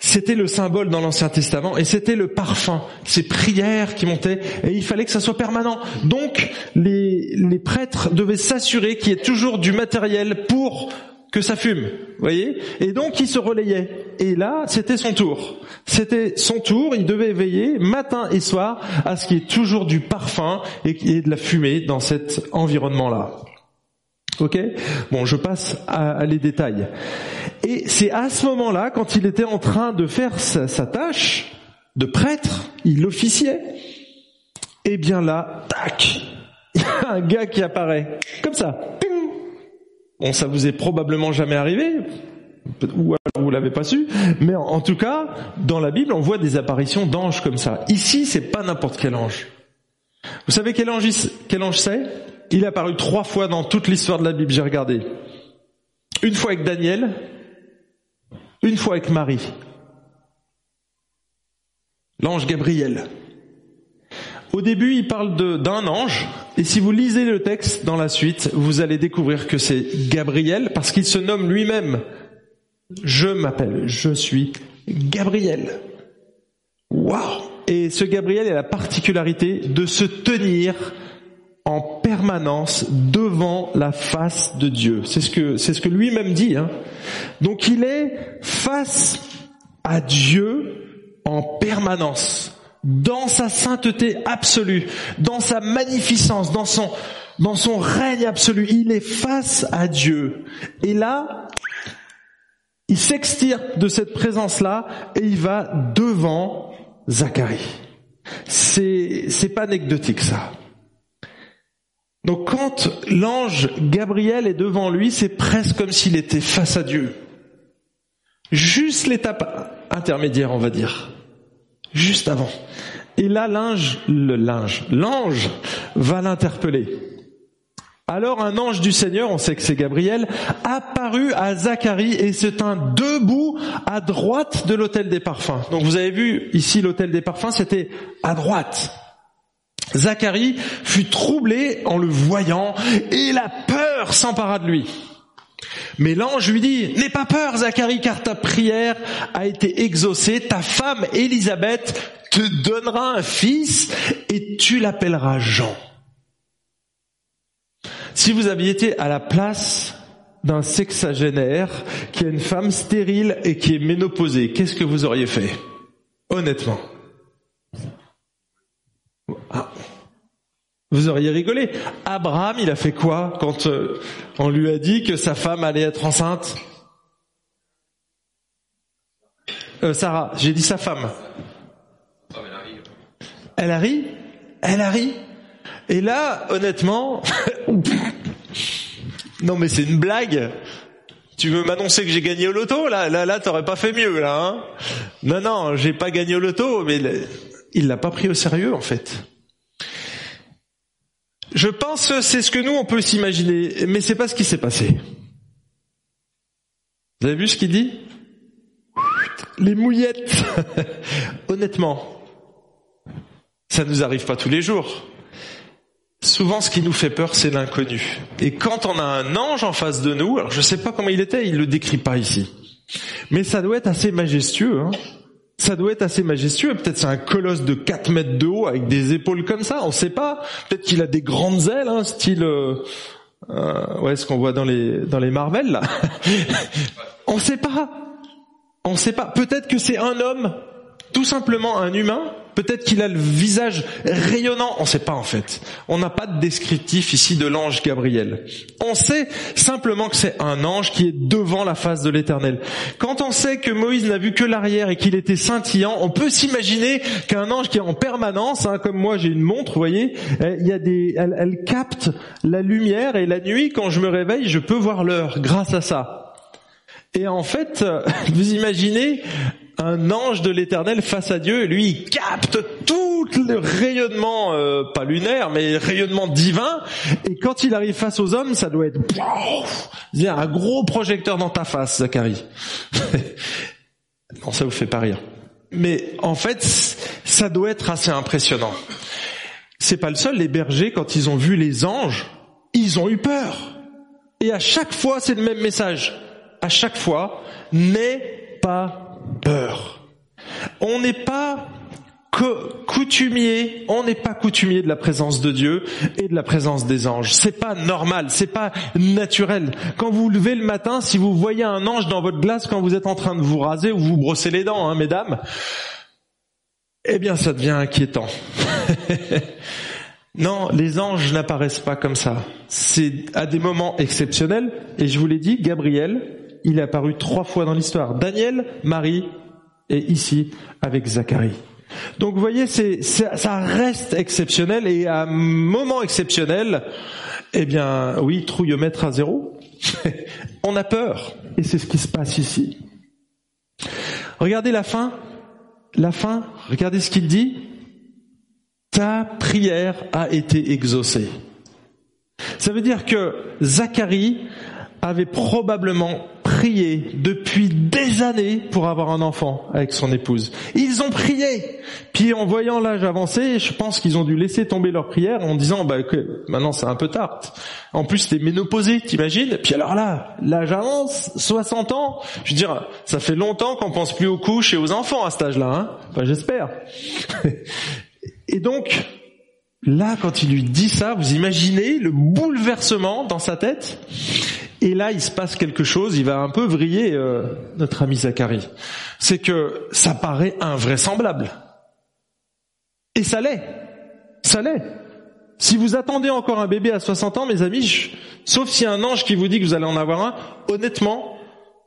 C'était le symbole dans l'Ancien Testament et c'était le parfum, ces prières qui montaient et il fallait que ça soit permanent. Donc les, les prêtres devaient s'assurer qu'il y ait toujours du matériel pour que ça fume, voyez? Et donc il se relayait. Et là, c'était son tour. C'était son tour, il devait veiller matin et soir à ce qu'il y ait toujours du parfum et de la fumée dans cet environnement-là. Ok? Bon, je passe à, les détails. Et c'est à ce moment-là, quand il était en train de faire sa, sa tâche de prêtre, il officiait. Et bien là, tac, il y a un gars qui apparaît, comme ça, ça vous est probablement jamais arrivé, ou alors vous l'avez pas su, mais en, tout cas, dans la Bible, on voit des apparitions d'anges comme ça. Ici, c'est pas n'importe quel ange. Vous savez quel ange, quel ange c'est? Il est apparu trois fois dans toute l'histoire de la Bible, j'ai regardé. Une fois avec Daniel, une fois avec Marie. L'ange Gabriel. Au début, il parle d'un ange, et si vous lisez le texte dans la suite, vous allez découvrir que c'est Gabriel, parce qu'il se nomme lui-même. Je m'appelle, je suis Gabriel. Waouh Et ce Gabriel a la particularité de se tenir en permanence devant la face de Dieu. C'est ce que c'est ce que lui-même dit. Hein. Donc il est face à Dieu en permanence dans sa sainteté absolue, dans sa magnificence, dans son, dans son règne absolu. Il est face à Dieu. Et là, il s'extirpe de cette présence-là et il va devant Zacharie. C'est, c'est pas anecdotique ça. Donc quand l'ange Gabriel est devant lui, c'est presque comme s'il était face à Dieu. Juste l'étape intermédiaire, on va dire. Juste avant. Et là, l'ange, le linge, l'ange va l'interpeller. Alors un ange du Seigneur, on sait que c'est Gabriel, apparut à Zacharie et se tint debout à droite de l'autel des parfums. Donc vous avez vu ici l'autel des parfums, c'était à droite. Zacharie fut troublé en le voyant et la peur s'empara de lui. Mais l'ange lui dit, n'aie pas peur Zacharie car ta prière a été exaucée, ta femme Élisabeth te donnera un fils et tu l'appelleras Jean. Si vous aviez été à la place d'un sexagénaire qui a une femme stérile et qui est ménopausée, qu'est-ce que vous auriez fait? Honnêtement. Vous auriez rigolé. Abraham, il a fait quoi quand euh, on lui a dit que sa femme allait être enceinte? Euh, Sarah, j'ai dit sa femme. Elle a ri Elle a ri? Et là, honnêtement, non mais c'est une blague. Tu veux m'annoncer que j'ai gagné au loto? Là, là, là, t'aurais pas fait mieux là. Hein non, non, j'ai pas gagné au loto, mais il l'a pas pris au sérieux en fait. Je pense que c'est ce que nous on peut s'imaginer, mais c'est pas ce qui s'est passé. Vous avez vu ce qu'il dit? Les mouillettes. Honnêtement, ça nous arrive pas tous les jours. Souvent, ce qui nous fait peur, c'est l'inconnu. Et quand on a un ange en face de nous, alors je sais pas comment il était, il le décrit pas ici, mais ça doit être assez majestueux. Hein ça doit être assez majestueux. Peut-être c'est un colosse de 4 mètres de haut avec des épaules comme ça. On sait pas. Peut-être qu'il a des grandes ailes, hein, style euh, euh, ouais, ce qu'on voit dans les dans les Marvel là. on sait pas. On sait pas. Peut-être que c'est un homme, tout simplement un humain Peut-être qu'il a le visage rayonnant, on ne sait pas en fait. On n'a pas de descriptif ici de l'ange Gabriel. On sait simplement que c'est un ange qui est devant la face de l'Éternel. Quand on sait que Moïse n'a vu que l'arrière et qu'il était scintillant, on peut s'imaginer qu'un ange qui est en permanence, hein, comme moi j'ai une montre, vous voyez, il y a des, elle, elle capte la lumière et la nuit quand je me réveille, je peux voir l'heure grâce à ça. Et en fait, vous imaginez un ange de l'éternel face à Dieu, et lui, il capte tout le rayonnement, euh, pas lunaire, mais rayonnement divin, et quand il arrive face aux hommes, ça doit être un gros projecteur dans ta face, Zacharie. non, ça vous fait pas rire. Mais en fait, ça doit être assez impressionnant. C'est pas le seul, les bergers, quand ils ont vu les anges, ils ont eu peur. Et à chaque fois, c'est le même message. À chaque fois, n'aie pas peur. On n'est pas coutumier, on n'est pas coutumier de la présence de Dieu et de la présence des anges. C'est pas normal, c'est pas naturel. Quand vous vous levez le matin, si vous voyez un ange dans votre glace quand vous êtes en train de vous raser ou vous brosser les dents, hein, mesdames, eh bien ça devient inquiétant. non, les anges n'apparaissent pas comme ça. C'est à des moments exceptionnels, et je vous l'ai dit, Gabriel, il est apparu trois fois dans l'histoire. Daniel, Marie et ici avec Zacharie. Donc vous voyez, ça reste exceptionnel et à un moment exceptionnel, eh bien oui, trouillomètre à zéro. On a peur et c'est ce qui se passe ici. Regardez la fin, la fin, regardez ce qu'il dit. Ta prière a été exaucée. Ça veut dire que Zacharie avait probablement prié depuis des années pour avoir un enfant avec son épouse. Ils ont prié. Puis en voyant l'âge avancé, je pense qu'ils ont dû laisser tomber leur prière en disant bah que maintenant c'est un peu tard. En plus t'es ménopausé, t'imagines? Puis alors là, l'âge avance, 60 ans. Je veux dire, ça fait longtemps qu'on pense plus aux couches et aux enfants à cet âge-là. Hein enfin j'espère. et donc là, quand il lui dit ça, vous imaginez le bouleversement dans sa tête? Et là, il se passe quelque chose, il va un peu vriller euh, notre ami Zacharie. C'est que ça paraît invraisemblable. Et ça l'est. Ça l'est. Si vous attendez encore un bébé à 60 ans, mes amis, sauf s'il y a un ange qui vous dit que vous allez en avoir un, honnêtement,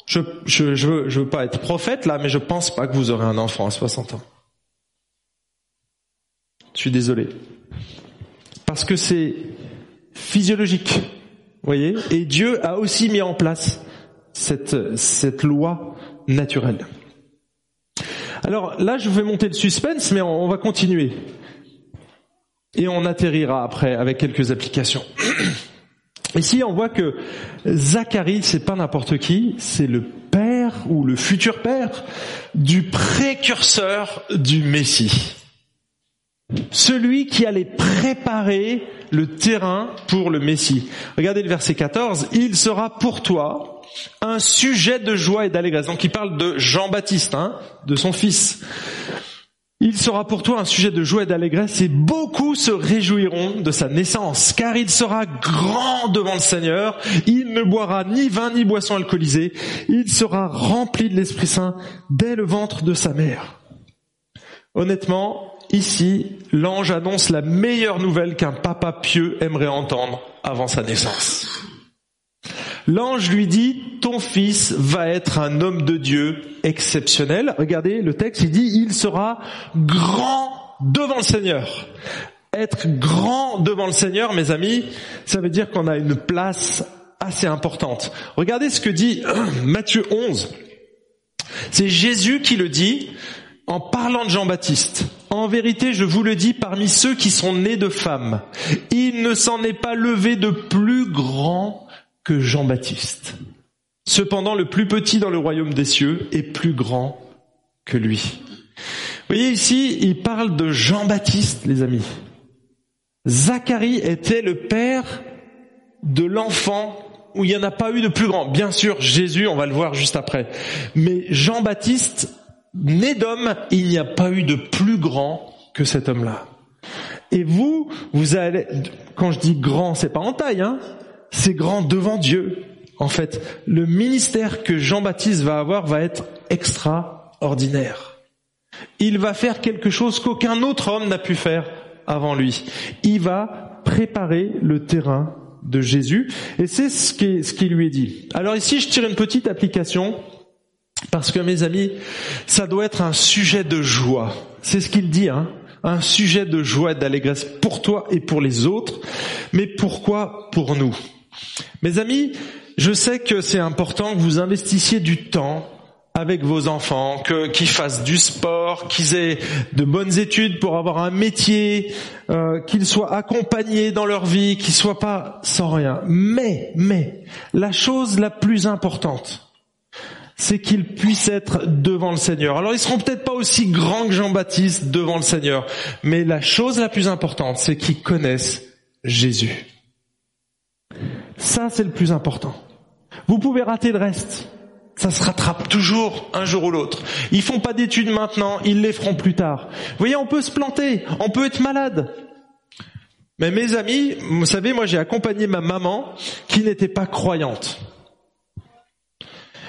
je, je, je, veux, je veux pas être prophète là, mais je pense pas que vous aurez un enfant à 60 ans. Je suis désolé. Parce que c'est physiologique. Voyez Et Dieu a aussi mis en place cette, cette loi naturelle. Alors là, je vais monter le suspense, mais on va continuer. Et on atterrira après avec quelques applications. Ici, on voit que Zacharie, c'est pas n'importe qui, c'est le père ou le futur père du précurseur du Messie. Celui qui allait préparer le terrain pour le Messie. Regardez le verset 14, il sera pour toi un sujet de joie et d'allégresse. Donc il parle de Jean-Baptiste, hein, de son fils. Il sera pour toi un sujet de joie et d'allégresse et beaucoup se réjouiront de sa naissance, car il sera grand devant le Seigneur, il ne boira ni vin ni boisson alcoolisée, il sera rempli de l'Esprit Saint dès le ventre de sa mère. Honnêtement, ici, l'ange annonce la meilleure nouvelle qu'un papa pieux aimerait entendre avant sa naissance. L'ange lui dit, ton fils va être un homme de Dieu exceptionnel. Regardez le texte, il dit, il sera grand devant le Seigneur. Être grand devant le Seigneur, mes amis, ça veut dire qu'on a une place assez importante. Regardez ce que dit Matthieu 11. C'est Jésus qui le dit en parlant de Jean-Baptiste. En vérité, je vous le dis, parmi ceux qui sont nés de femmes, il ne s'en est pas levé de plus grand que Jean-Baptiste. Cependant, le plus petit dans le royaume des cieux est plus grand que lui. Vous voyez ici, il parle de Jean-Baptiste, les amis. Zacharie était le père de l'enfant où il n'y en a pas eu de plus grand. Bien sûr, Jésus, on va le voir juste après. Mais Jean-Baptiste, né d'homme, il n'y a pas eu de plus grand que cet homme-là. Et vous, vous allez, quand je dis grand, c'est pas en taille, hein c'est grand devant Dieu. En fait, le ministère que Jean-Baptiste va avoir va être extraordinaire. Il va faire quelque chose qu'aucun autre homme n'a pu faire avant lui. Il va préparer le terrain de Jésus et c'est ce qui, ce qui lui est dit. Alors ici, je tire une petite application parce que mes amis, ça doit être un sujet de joie. C'est ce qu'il dit, hein un sujet de joie et d'allégresse pour toi et pour les autres. Mais pourquoi pour nous? Mes amis, je sais que c'est important que vous investissiez du temps avec vos enfants, qu'ils fassent du sport, qu'ils aient de bonnes études pour avoir un métier, euh, qu'ils soient accompagnés dans leur vie, qu'ils soient pas sans rien. Mais, mais, la chose la plus importante, c'est qu'ils puissent être devant le Seigneur. Alors ils seront peut-être pas aussi grands que Jean-Baptiste devant le Seigneur, mais la chose la plus importante, c'est qu'ils connaissent Jésus. Ça, c'est le plus important. Vous pouvez rater le reste. Ça se rattrape toujours un jour ou l'autre. Ils font pas d'études maintenant, ils les feront plus tard. Vous voyez, on peut se planter, on peut être malade. Mais mes amis, vous savez, moi j'ai accompagné ma maman qui n'était pas croyante.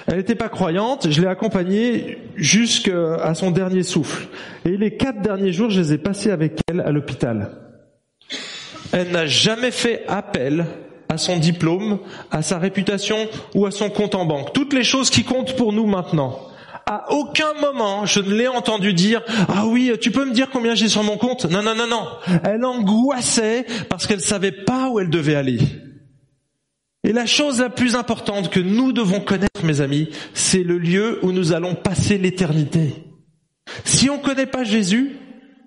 Elle n'était pas croyante, je l'ai accompagnée jusqu'à son dernier souffle. Et les quatre derniers jours, je les ai passés avec elle à l'hôpital. Elle n'a jamais fait appel à son diplôme, à sa réputation ou à son compte en banque. Toutes les choses qui comptent pour nous maintenant. À aucun moment je ne l'ai entendu dire ah oui tu peux me dire combien j'ai sur mon compte? Non non non non elle angoissait parce qu'elle savait pas où elle devait aller et la chose la plus importante que nous devons connaître mes amis c'est le lieu où nous allons passer l'éternité si on ne connaît pas Jésus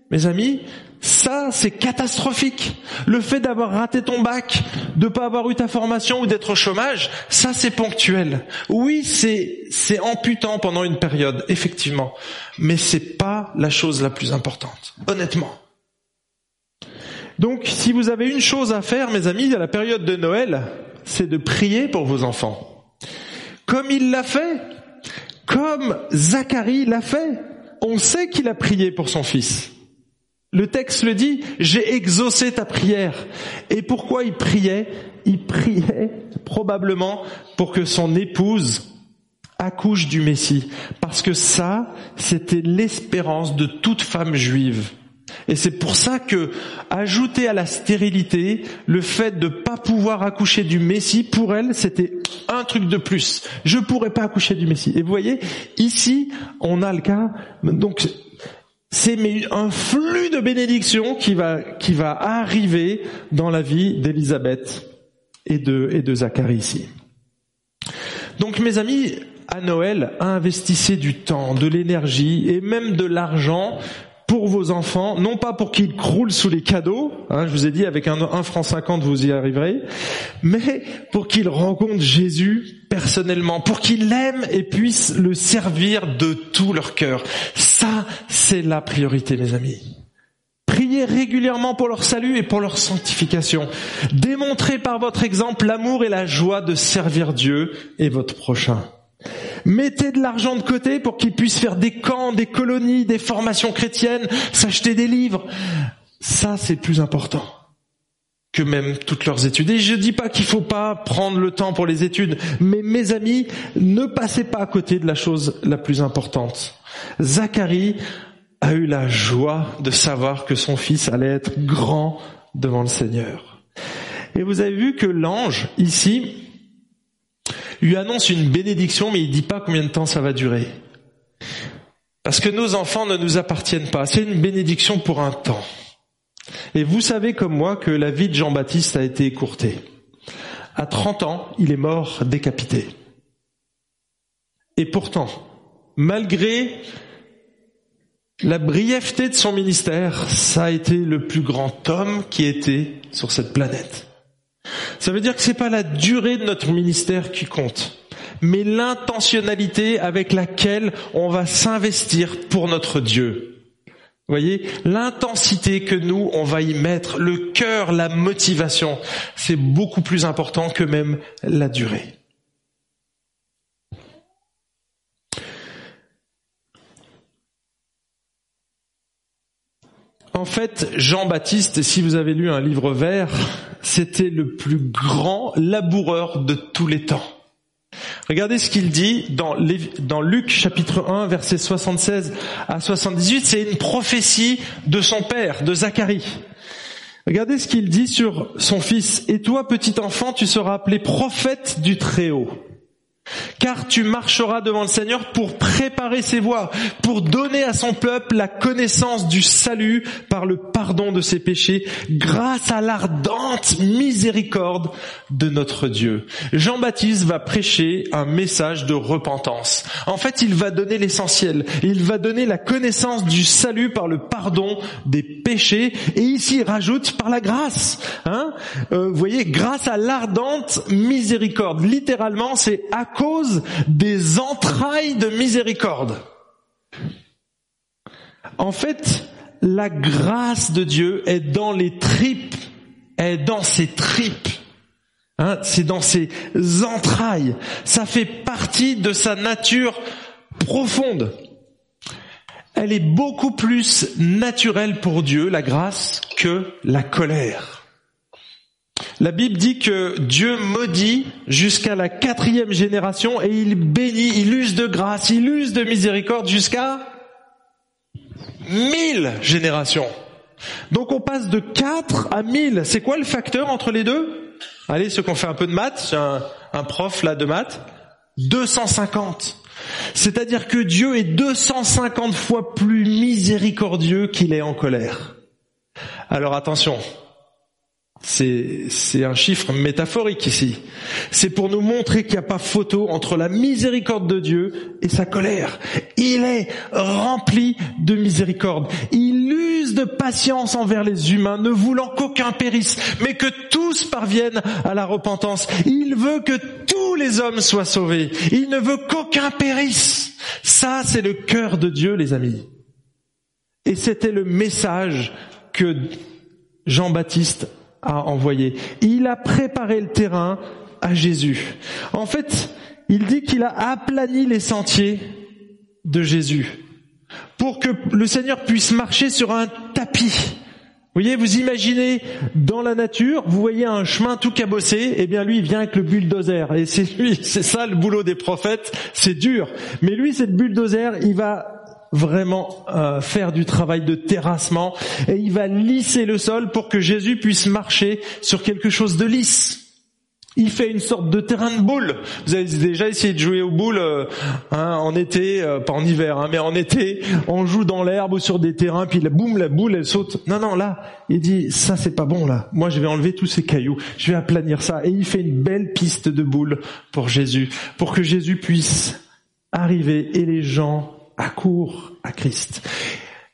mes amis ça, c'est catastrophique. Le fait d'avoir raté ton bac, de pas avoir eu ta formation ou d'être au chômage, ça c'est ponctuel. Oui, c'est c'est amputant pendant une période, effectivement, mais c'est pas la chose la plus importante, honnêtement. Donc, si vous avez une chose à faire, mes amis, à la période de Noël, c'est de prier pour vos enfants. Comme il l'a fait, comme Zacharie l'a fait. On sait qu'il a prié pour son fils. Le texte le dit, j'ai exaucé ta prière. Et pourquoi il priait? Il priait probablement pour que son épouse accouche du Messie. Parce que ça, c'était l'espérance de toute femme juive. Et c'est pour ça que, ajouter à la stérilité, le fait de pas pouvoir accoucher du Messie, pour elle, c'était un truc de plus. Je pourrais pas accoucher du Messie. Et vous voyez, ici, on a le cas, donc, c'est un flux de bénédictions qui va, qui va arriver dans la vie d'Élisabeth et de, et de Zacharie ici. Donc mes amis, à Noël, investissez du temps, de l'énergie et même de l'argent pour vos enfants, non pas pour qu'ils croulent sous les cadeaux, hein, je vous ai dit avec un, 1 franc 50 vous y arriverez, mais pour qu'ils rencontrent Jésus personnellement, pour qu'ils l'aiment et puissent le servir de tout leur cœur. Ça, c'est la priorité mes amis. Priez régulièrement pour leur salut et pour leur sanctification. Démontrez par votre exemple l'amour et la joie de servir Dieu et votre prochain. Mettez de l'argent de côté pour qu'ils puissent faire des camps, des colonies, des formations chrétiennes, s'acheter des livres. Ça, c'est plus important que même toutes leurs études. Et je dis pas qu'il faut pas prendre le temps pour les études, mais mes amis, ne passez pas à côté de la chose la plus importante. Zacharie a eu la joie de savoir que son fils allait être grand devant le Seigneur. Et vous avez vu que l'ange, ici, lui annonce une bénédiction, mais il dit pas combien de temps ça va durer. Parce que nos enfants ne nous appartiennent pas. C'est une bénédiction pour un temps. Et vous savez comme moi que la vie de Jean-Baptiste a été écourtée. À 30 ans, il est mort décapité. Et pourtant, malgré la brièveté de son ministère, ça a été le plus grand homme qui était sur cette planète. Ça veut dire que c'est pas la durée de notre ministère qui compte, mais l'intentionnalité avec laquelle on va s'investir pour notre Dieu. Vous voyez, l'intensité que nous, on va y mettre, le cœur, la motivation, c'est beaucoup plus important que même la durée. En fait, Jean-Baptiste, si vous avez lu un livre vert, c'était le plus grand laboureur de tous les temps. Regardez ce qu'il dit dans, Luc chapitre 1 verset 76 à 78, c'est une prophétie de son père, de Zacharie. Regardez ce qu'il dit sur son fils. Et toi, petit enfant, tu seras appelé prophète du Très-Haut. Car tu marcheras devant le Seigneur pour préparer ses voies, pour donner à son peuple la connaissance du salut par le pardon de ses péchés, grâce à l'ardente miséricorde de notre Dieu. Jean-Baptiste va prêcher un message de repentance. En fait, il va donner l'essentiel. Il va donner la connaissance du salut par le pardon des péchés, et ici il rajoute par la grâce. Hein euh, vous voyez, grâce à l'ardente miséricorde. Littéralement, c'est à des entrailles de miséricorde. En fait, la grâce de Dieu est dans les tripes, est dans ses tripes. Hein, c'est dans ses entrailles. Ça fait partie de sa nature profonde. Elle est beaucoup plus naturelle pour Dieu, la grâce, que la colère. La Bible dit que Dieu maudit jusqu'à la quatrième génération et il bénit, il use de grâce, il use de miséricorde jusqu'à mille générations. Donc on passe de quatre à mille. C'est quoi le facteur entre les deux? Allez, ceux qui ont fait un peu de maths, un, un prof là de maths, 250. C'est-à-dire que Dieu est 250 fois plus miséricordieux qu'il est en colère. Alors attention, c'est un chiffre métaphorique ici. C'est pour nous montrer qu'il n'y a pas photo entre la miséricorde de Dieu et sa colère. Il est rempli de miséricorde. Il use de patience envers les humains, ne voulant qu'aucun périsse, mais que tous parviennent à la repentance. Il veut que tous les hommes soient sauvés. Il ne veut qu'aucun périsse. Ça, c'est le cœur de Dieu, les amis. Et c'était le message que Jean-Baptiste a envoyé. Il a préparé le terrain à Jésus. En fait, il dit qu'il a aplani les sentiers de Jésus pour que le Seigneur puisse marcher sur un tapis. Vous voyez, vous imaginez dans la nature, vous voyez un chemin tout cabossé, et eh bien lui il vient avec le bulldozer. Et c'est lui, c'est ça le boulot des prophètes, c'est dur. Mais lui, cette bulldozer, il va vraiment euh, faire du travail de terrassement et il va lisser le sol pour que Jésus puisse marcher sur quelque chose de lisse. Il fait une sorte de terrain de boule. Vous avez déjà essayé de jouer aux boules euh, hein, en été, euh, pas en hiver, hein, mais en été, on joue dans l'herbe ou sur des terrains, puis la boum, la boule, elle saute. Non, non, là, il dit ça c'est pas bon là. Moi, je vais enlever tous ces cailloux, je vais aplanir ça, et il fait une belle piste de boule pour Jésus, pour que Jésus puisse arriver et les gens accourent à Christ.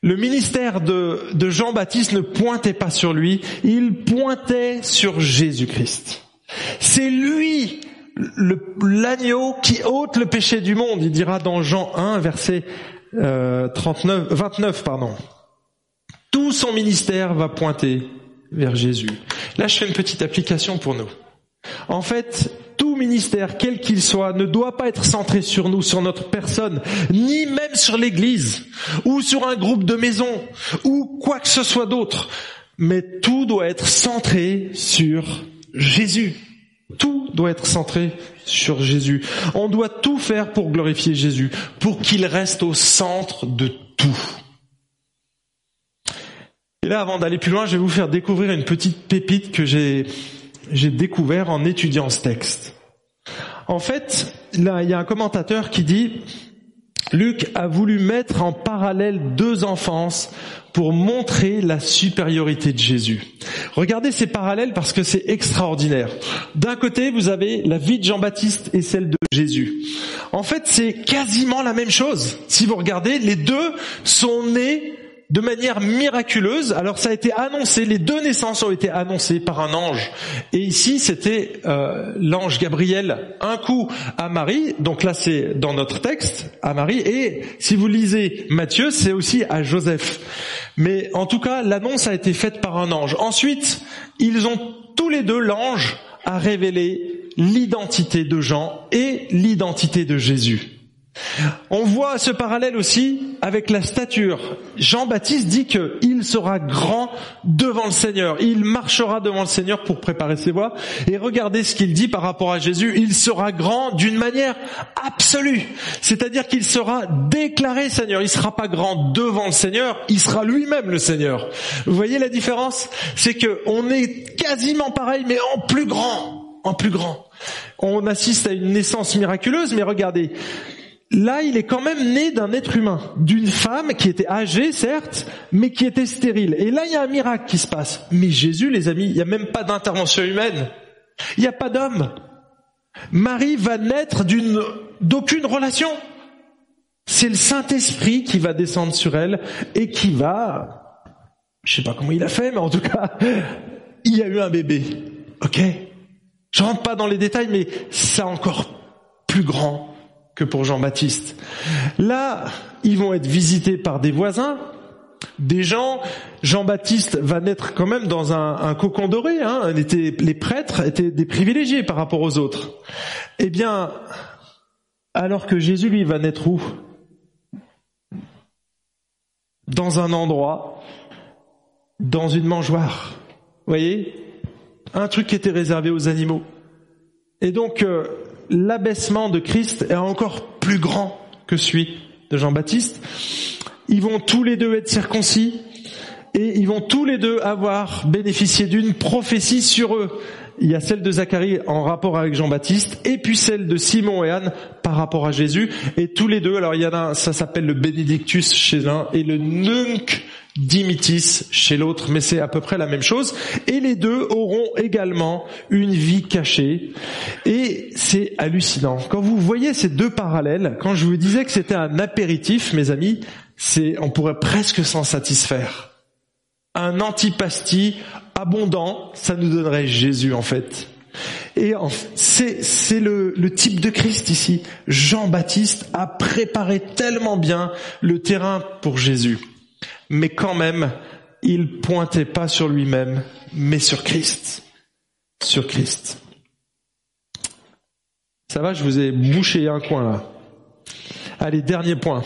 Le ministère de, Jean-Baptiste ne pointait pas sur lui, il pointait sur Jésus-Christ. C'est lui l'agneau qui ôte le péché du monde. Il dira dans Jean 1, verset 39, euh, 29, pardon. Tout son ministère va pointer vers Jésus. Là, je fais une petite application pour nous. En fait, ministère, quel qu'il soit, ne doit pas être centré sur nous, sur notre personne, ni même sur l'Église, ou sur un groupe de maison, ou quoi que ce soit d'autre. Mais tout doit être centré sur Jésus. Tout doit être centré sur Jésus. On doit tout faire pour glorifier Jésus, pour qu'il reste au centre de tout. Et là, avant d'aller plus loin, je vais vous faire découvrir une petite pépite que j'ai, j'ai découvert en étudiant ce texte. En fait, il y a un commentateur qui dit, Luc a voulu mettre en parallèle deux enfances pour montrer la supériorité de Jésus. Regardez ces parallèles parce que c'est extraordinaire. D'un côté, vous avez la vie de Jean-Baptiste et celle de Jésus. En fait, c'est quasiment la même chose. Si vous regardez, les deux sont nés de manière miraculeuse. Alors ça a été annoncé, les deux naissances ont été annoncées par un ange. Et ici, c'était euh, l'ange Gabriel, un coup à Marie, donc là c'est dans notre texte, à Marie, et si vous lisez Matthieu, c'est aussi à Joseph. Mais en tout cas, l'annonce a été faite par un ange. Ensuite, ils ont tous les deux, l'ange a révélé l'identité de Jean et l'identité de Jésus. On voit ce parallèle aussi avec la stature. Jean-Baptiste dit qu'il sera grand devant le Seigneur. Il marchera devant le Seigneur pour préparer ses voies. Et regardez ce qu'il dit par rapport à Jésus. Il sera grand d'une manière absolue. C'est-à-dire qu'il sera déclaré Seigneur. Il sera pas grand devant le Seigneur. Il sera lui-même le Seigneur. Vous voyez la différence? C'est que on est quasiment pareil, mais en plus grand. En plus grand. On assiste à une naissance miraculeuse, mais regardez, là, il est quand même né d'un être humain, d'une femme qui était âgée, certes, mais qui était stérile. Et là, il y a un miracle qui se passe. Mais Jésus, les amis, il n'y a même pas d'intervention humaine. Il n'y a pas d'homme. Marie va naître d'aucune relation. C'est le Saint-Esprit qui va descendre sur elle et qui va, je sais pas comment il a fait, mais en tout cas, il y a eu un bébé. Ok? Je rentre pas dans les détails, mais c'est encore plus grand que pour Jean-Baptiste. Là, ils vont être visités par des voisins, des gens. Jean-Baptiste va naître quand même dans un, cocon doré. Hein. les prêtres étaient des privilégiés par rapport aux autres. Eh bien, alors que Jésus, lui, va naître où? Dans un endroit, dans une mangeoire. Vous voyez? Un truc qui était réservé aux animaux. Et donc, euh, l'abaissement de Christ est encore plus grand que celui de Jean-Baptiste. Ils vont tous les deux être circoncis et ils vont tous les deux avoir bénéficié d'une prophétie sur eux. Il y a celle de Zacharie en rapport avec Jean-Baptiste et puis celle de Simon et Anne par rapport à Jésus. Et tous les deux, alors il y en a, ça s'appelle le Benedictus chez l'un et le Nunc Dimitis chez l'autre, mais c'est à peu près la même chose. Et les deux auront également une vie cachée. Et c'est hallucinant. Quand vous voyez ces deux parallèles, quand je vous disais que c'était un apéritif, mes amis, c'est, on pourrait presque s'en satisfaire. Un antipasti abondant, ça nous donnerait Jésus en fait. Et c'est, le, le type de Christ ici. Jean-Baptiste a préparé tellement bien le terrain pour Jésus mais quand même, il pointait pas sur lui-même, mais sur Christ. Sur Christ. Ça va, je vous ai bouché un coin là. Allez, dernier point.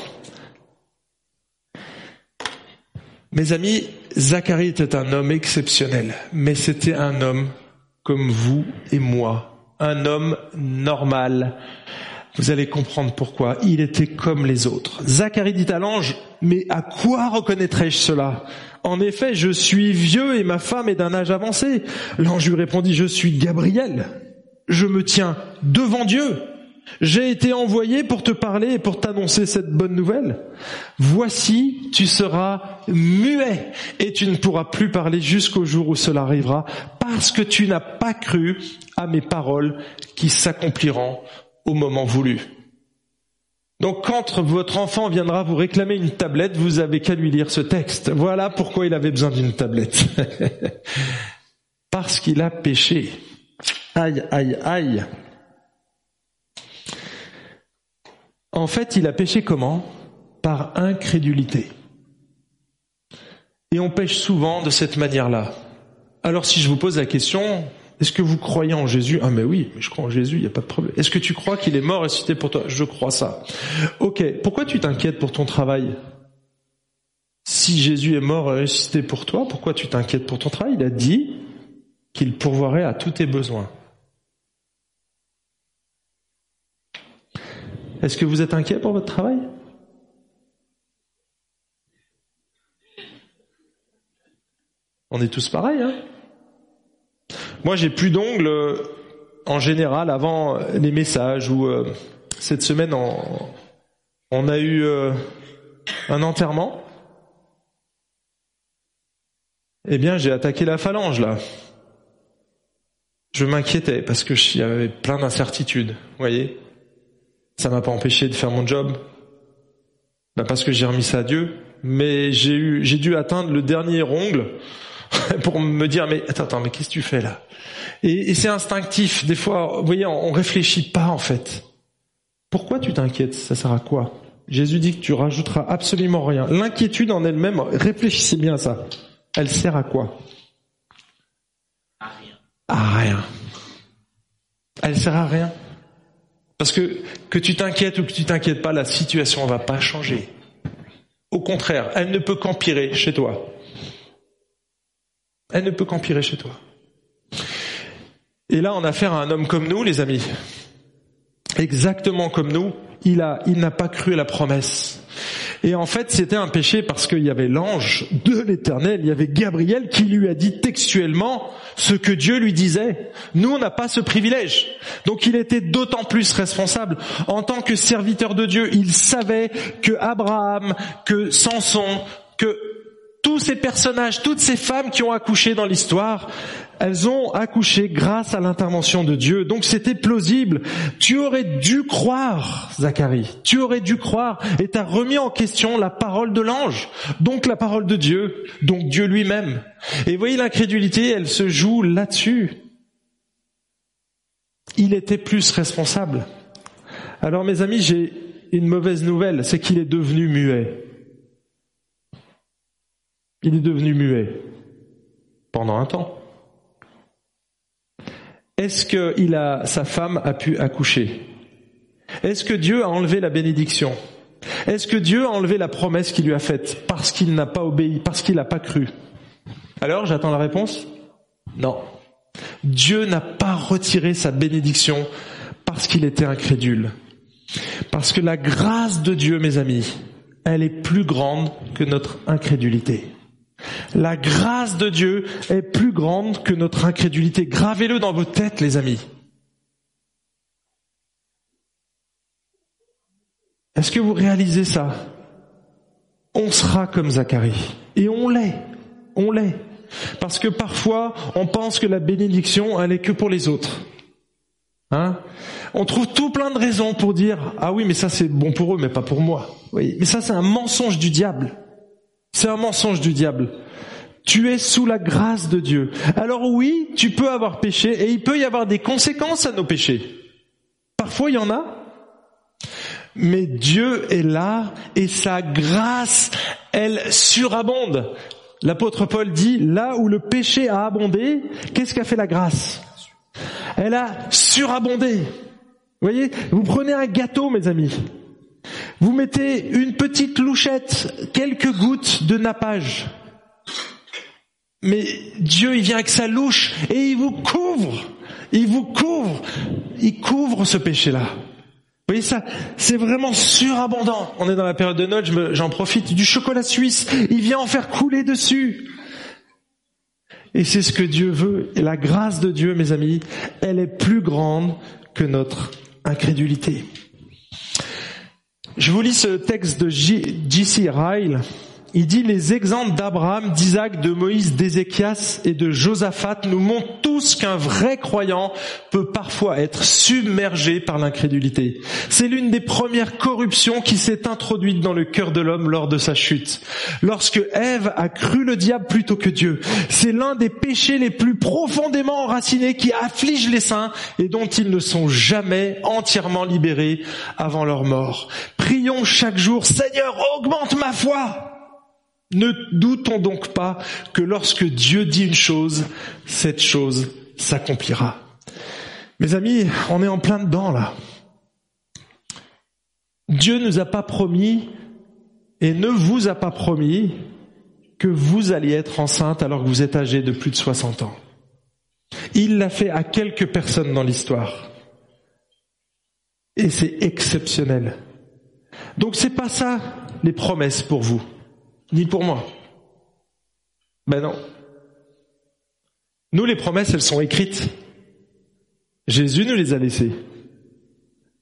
Mes amis, Zacharie était un homme exceptionnel, mais c'était un homme comme vous et moi, un homme normal, vous allez comprendre pourquoi. Il était comme les autres. Zacharie dit à l'ange, mais à quoi reconnaîtrai-je cela? En effet, je suis vieux et ma femme est d'un âge avancé. L'ange lui répondit, je suis Gabriel. je me tiens devant Dieu. J'ai été envoyé pour te parler et pour t'annoncer cette bonne nouvelle. Voici, tu seras muet et tu ne pourras plus parler jusqu'au jour où cela arrivera parce que tu n'as pas cru à mes paroles qui s'accompliront au moment voulu. Donc quand votre enfant viendra vous réclamer une tablette, vous avez qu'à lui lire ce texte. Voilà pourquoi il avait besoin d'une tablette. parce qu'il a péché. Aïe, aïe, aïe. En fait, il a péché comment? Par incrédulité. Et on pêche souvent de cette manière-là. Alors si je vous pose la question, est-ce que vous croyez en Jésus? Ah mais oui, mais je crois en Jésus, il n'y a pas de problème. Est-ce que tu crois qu'il est mort et ressuscité pour toi? Je crois ça. Ok, pourquoi tu t'inquiètes pour ton travail? Si Jésus est mort et ressuscité pour toi, pourquoi tu t'inquiètes pour ton travail? Il a dit qu'il pourvoirait à tous tes besoins. Est-ce que vous êtes inquiet pour votre travail? On est tous pareils, hein? Moi, j'ai plus d'ongles euh, en général avant les messages ou euh, cette semaine, on, a eu euh, un enterrement. Eh bien, j'ai attaqué la phalange là. Je m'inquiétais parce que y avait plein d'incertitudes, voyez? Ça m'a pas empêché de faire mon job, ben parce que j'ai remis ça à Dieu. Mais j'ai eu, j'ai dû atteindre le dernier ongle pour me dire mais attends, attends, mais qu'est-ce que tu fais là? Et, c'est instinctif. Des fois, vous voyez, on, réfléchit pas en fait. Pourquoi tu t'inquiètes? Ça sert à quoi? Jésus dit que tu rajouteras absolument rien. L'inquiétude en elle-même, réfléchissez bien à ça. Elle sert à quoi? À rien. À rien. Elle sert à rien. Parce que que tu t'inquiètes ou que tu t'inquiètes pas, la situation ne va pas changer. Au contraire, elle ne peut qu'empirer chez toi. Elle ne peut qu'empirer chez toi. Et là, on a affaire à un homme comme nous, les amis. Exactement comme nous, il a, il n'a pas cru à la promesse. Et en fait, c'était un péché parce qu'il y avait l'ange de l'éternel, il y avait Gabriel qui lui a dit textuellement ce que Dieu lui disait. Nous, on n'a pas ce privilège. Donc il était d'autant plus responsable. En tant que serviteur de Dieu, il savait que Abraham, que Samson, que tous ces personnages, toutes ces femmes qui ont accouché dans l'histoire, elles ont accouché grâce à l'intervention de Dieu. Donc c'était plausible. Tu aurais dû croire, Zacharie. Tu aurais dû croire et t'as remis en question la parole de l'ange. Donc la parole de Dieu. Donc Dieu lui-même. Et voyez l'incrédulité, elle se joue là-dessus. Il était plus responsable. Alors mes amis, j'ai une mauvaise nouvelle, c'est qu'il est devenu muet. Il est devenu muet pendant un temps. Est-ce que il a, sa femme a pu accoucher? Est-ce que Dieu a enlevé la bénédiction? Est-ce que Dieu a enlevé la promesse qu'il lui a faite parce qu'il n'a pas obéi, parce qu'il n'a pas cru? Alors, j'attends la réponse? Non. Dieu n'a pas retiré sa bénédiction parce qu'il était incrédule. Parce que la grâce de Dieu, mes amis, elle est plus grande que notre incrédulité. La grâce de Dieu est plus grande que notre incrédulité. Gravez-le dans vos têtes, les amis. Est-ce que vous réalisez ça? On sera comme Zacharie. Et on l'est. On l'est. Parce que parfois, on pense que la bénédiction, elle que pour les autres. Hein? On trouve tout plein de raisons pour dire ah oui mais ça c'est bon pour eux mais pas pour moi. Oui, mais ça c'est un mensonge du diable. C'est un mensonge du diable. Tu es sous la grâce de Dieu. Alors oui, tu peux avoir péché et il peut y avoir des conséquences à nos péchés. Parfois il y en a. Mais Dieu est là et sa grâce, elle surabonde. L'apôtre Paul dit, là où le péché a abondé, qu'est-ce qu'a fait la grâce? Elle a surabondé. Vous voyez, vous prenez un gâteau, mes amis. Vous mettez une petite louchette, quelques gouttes de nappage. Mais Dieu, il vient avec sa louche et il vous couvre. Il vous couvre. Il couvre ce péché-là. Vous voyez ça? C'est vraiment surabondant. On est dans la période de Noël, j'en profite du chocolat suisse. Il vient en faire couler dessus. Et c'est ce que Dieu veut. Et la grâce de Dieu, mes amis, elle est plus grande que notre incrédulité. Je vous lis ce texte de J.C. Ryle il dit les exemples d'Abraham, d'Isaac, de Moïse, d'Ézéchias et de Josaphat nous montrent tous qu'un vrai croyant peut parfois être submergé par l'incrédulité. C'est l'une des premières corruptions qui s'est introduite dans le cœur de l'homme lors de sa chute. Lorsque Ève a cru le diable plutôt que Dieu, c'est l'un des péchés les plus profondément enracinés qui affligent les saints et dont ils ne sont jamais entièrement libérés avant leur mort. Prions chaque jour, Seigneur, augmente ma foi ne doutons donc pas que lorsque Dieu dit une chose, cette chose s'accomplira. Mes amis, on est en plein dedans là. Dieu ne nous a pas promis et ne vous a pas promis que vous alliez être enceinte alors que vous êtes âgé de plus de 60 ans. Il l'a fait à quelques personnes dans l'histoire. Et c'est exceptionnel. Donc c'est pas ça les promesses pour vous ni pour moi. Ben non. Nous, les promesses, elles sont écrites. Jésus nous les a laissées.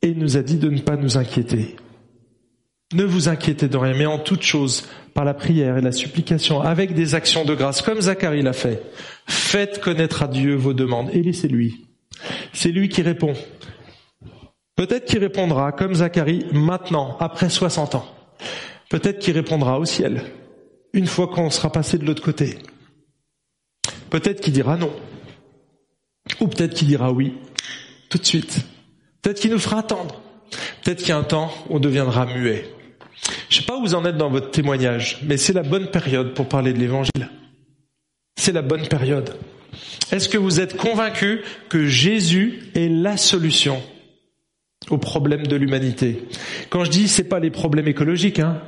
Et il nous a dit de ne pas nous inquiéter. Ne vous inquiétez de rien, mais en toute chose, par la prière et la supplication, avec des actions de grâce, comme Zacharie l'a fait, faites connaître à Dieu vos demandes et laissez-lui. C'est lui qui répond. Peut-être qu'il répondra, comme Zacharie, maintenant, après 60 ans. Peut-être qu'il répondra au ciel une fois qu'on sera passé de l'autre côté. Peut-être qu'il dira non. Ou peut-être qu'il dira oui, tout de suite. Peut-être qu'il nous fera attendre. Peut-être qu'il y a un temps où on deviendra muet. Je sais pas où vous en êtes dans votre témoignage, mais c'est la bonne période pour parler de l'évangile. C'est la bonne période. Est-ce que vous êtes convaincu que Jésus est la solution aux problèmes de l'humanité? Quand je dis c'est pas les problèmes écologiques, hein,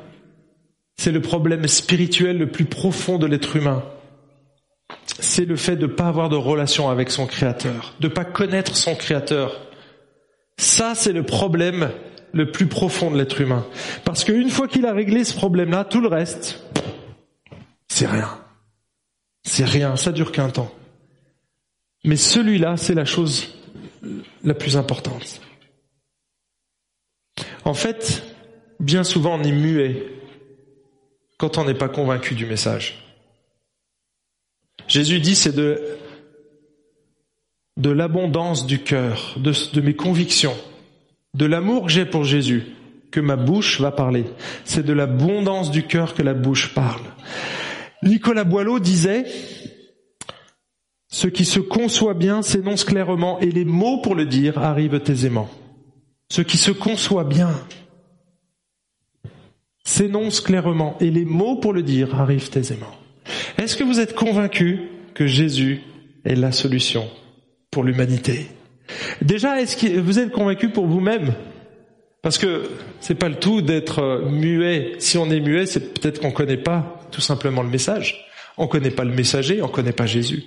c'est le problème spirituel le plus profond de l'être humain. C'est le fait de ne pas avoir de relation avec son créateur, de ne pas connaître son créateur. Ça, c'est le problème le plus profond de l'être humain. Parce qu'une fois qu'il a réglé ce problème-là, tout le reste, c'est rien. C'est rien, ça dure qu'un temps. Mais celui-là, c'est la chose la plus importante. En fait, bien souvent, on est muet quand on n'est pas convaincu du message. Jésus dit c'est de, de l'abondance du cœur, de, de mes convictions, de l'amour que j'ai pour Jésus, que ma bouche va parler. C'est de l'abondance du cœur que la bouche parle. Nicolas Boileau disait, ce qui se conçoit bien s'énonce clairement et les mots pour le dire arrivent aisément. Ce qui se conçoit bien, s'énonce clairement et les mots pour le dire arrivent aisément. Est-ce que vous êtes convaincu que Jésus est la solution pour l'humanité? Déjà, est-ce que vous êtes convaincu pour vous-même? Parce que c'est pas le tout d'être muet. Si on est muet, c'est peut-être qu'on connaît pas tout simplement le message. On connaît pas le messager, on connaît pas Jésus.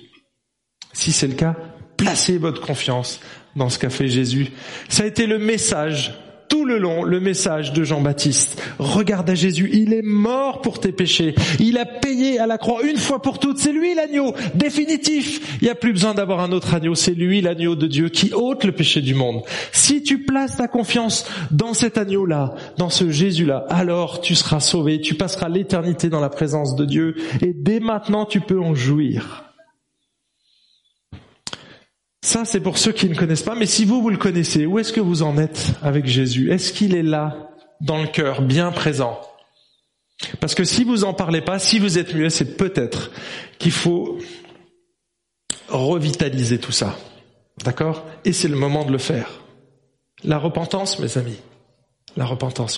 Si c'est le cas, placez votre confiance dans ce qu'a fait Jésus. Ça a été le message tout le long le message de Jean-Baptiste. Regarde à Jésus, il est mort pour tes péchés. Il a payé à la croix une fois pour toutes. C'est lui l'agneau définitif. Il n'y a plus besoin d'avoir un autre agneau. C'est lui l'agneau de Dieu qui ôte le péché du monde. Si tu places ta confiance dans cet agneau-là, dans ce Jésus-là, alors tu seras sauvé. Tu passeras l'éternité dans la présence de Dieu. Et dès maintenant, tu peux en jouir. Ça, c'est pour ceux qui ne connaissent pas, mais si vous, vous le connaissez, où est-ce que vous en êtes avec Jésus? Est-ce qu'il est là, dans le cœur, bien présent? Parce que si vous en parlez pas, si vous êtes muet, c'est peut-être qu'il faut revitaliser tout ça. D'accord? Et c'est le moment de le faire. La repentance, mes amis. La repentance.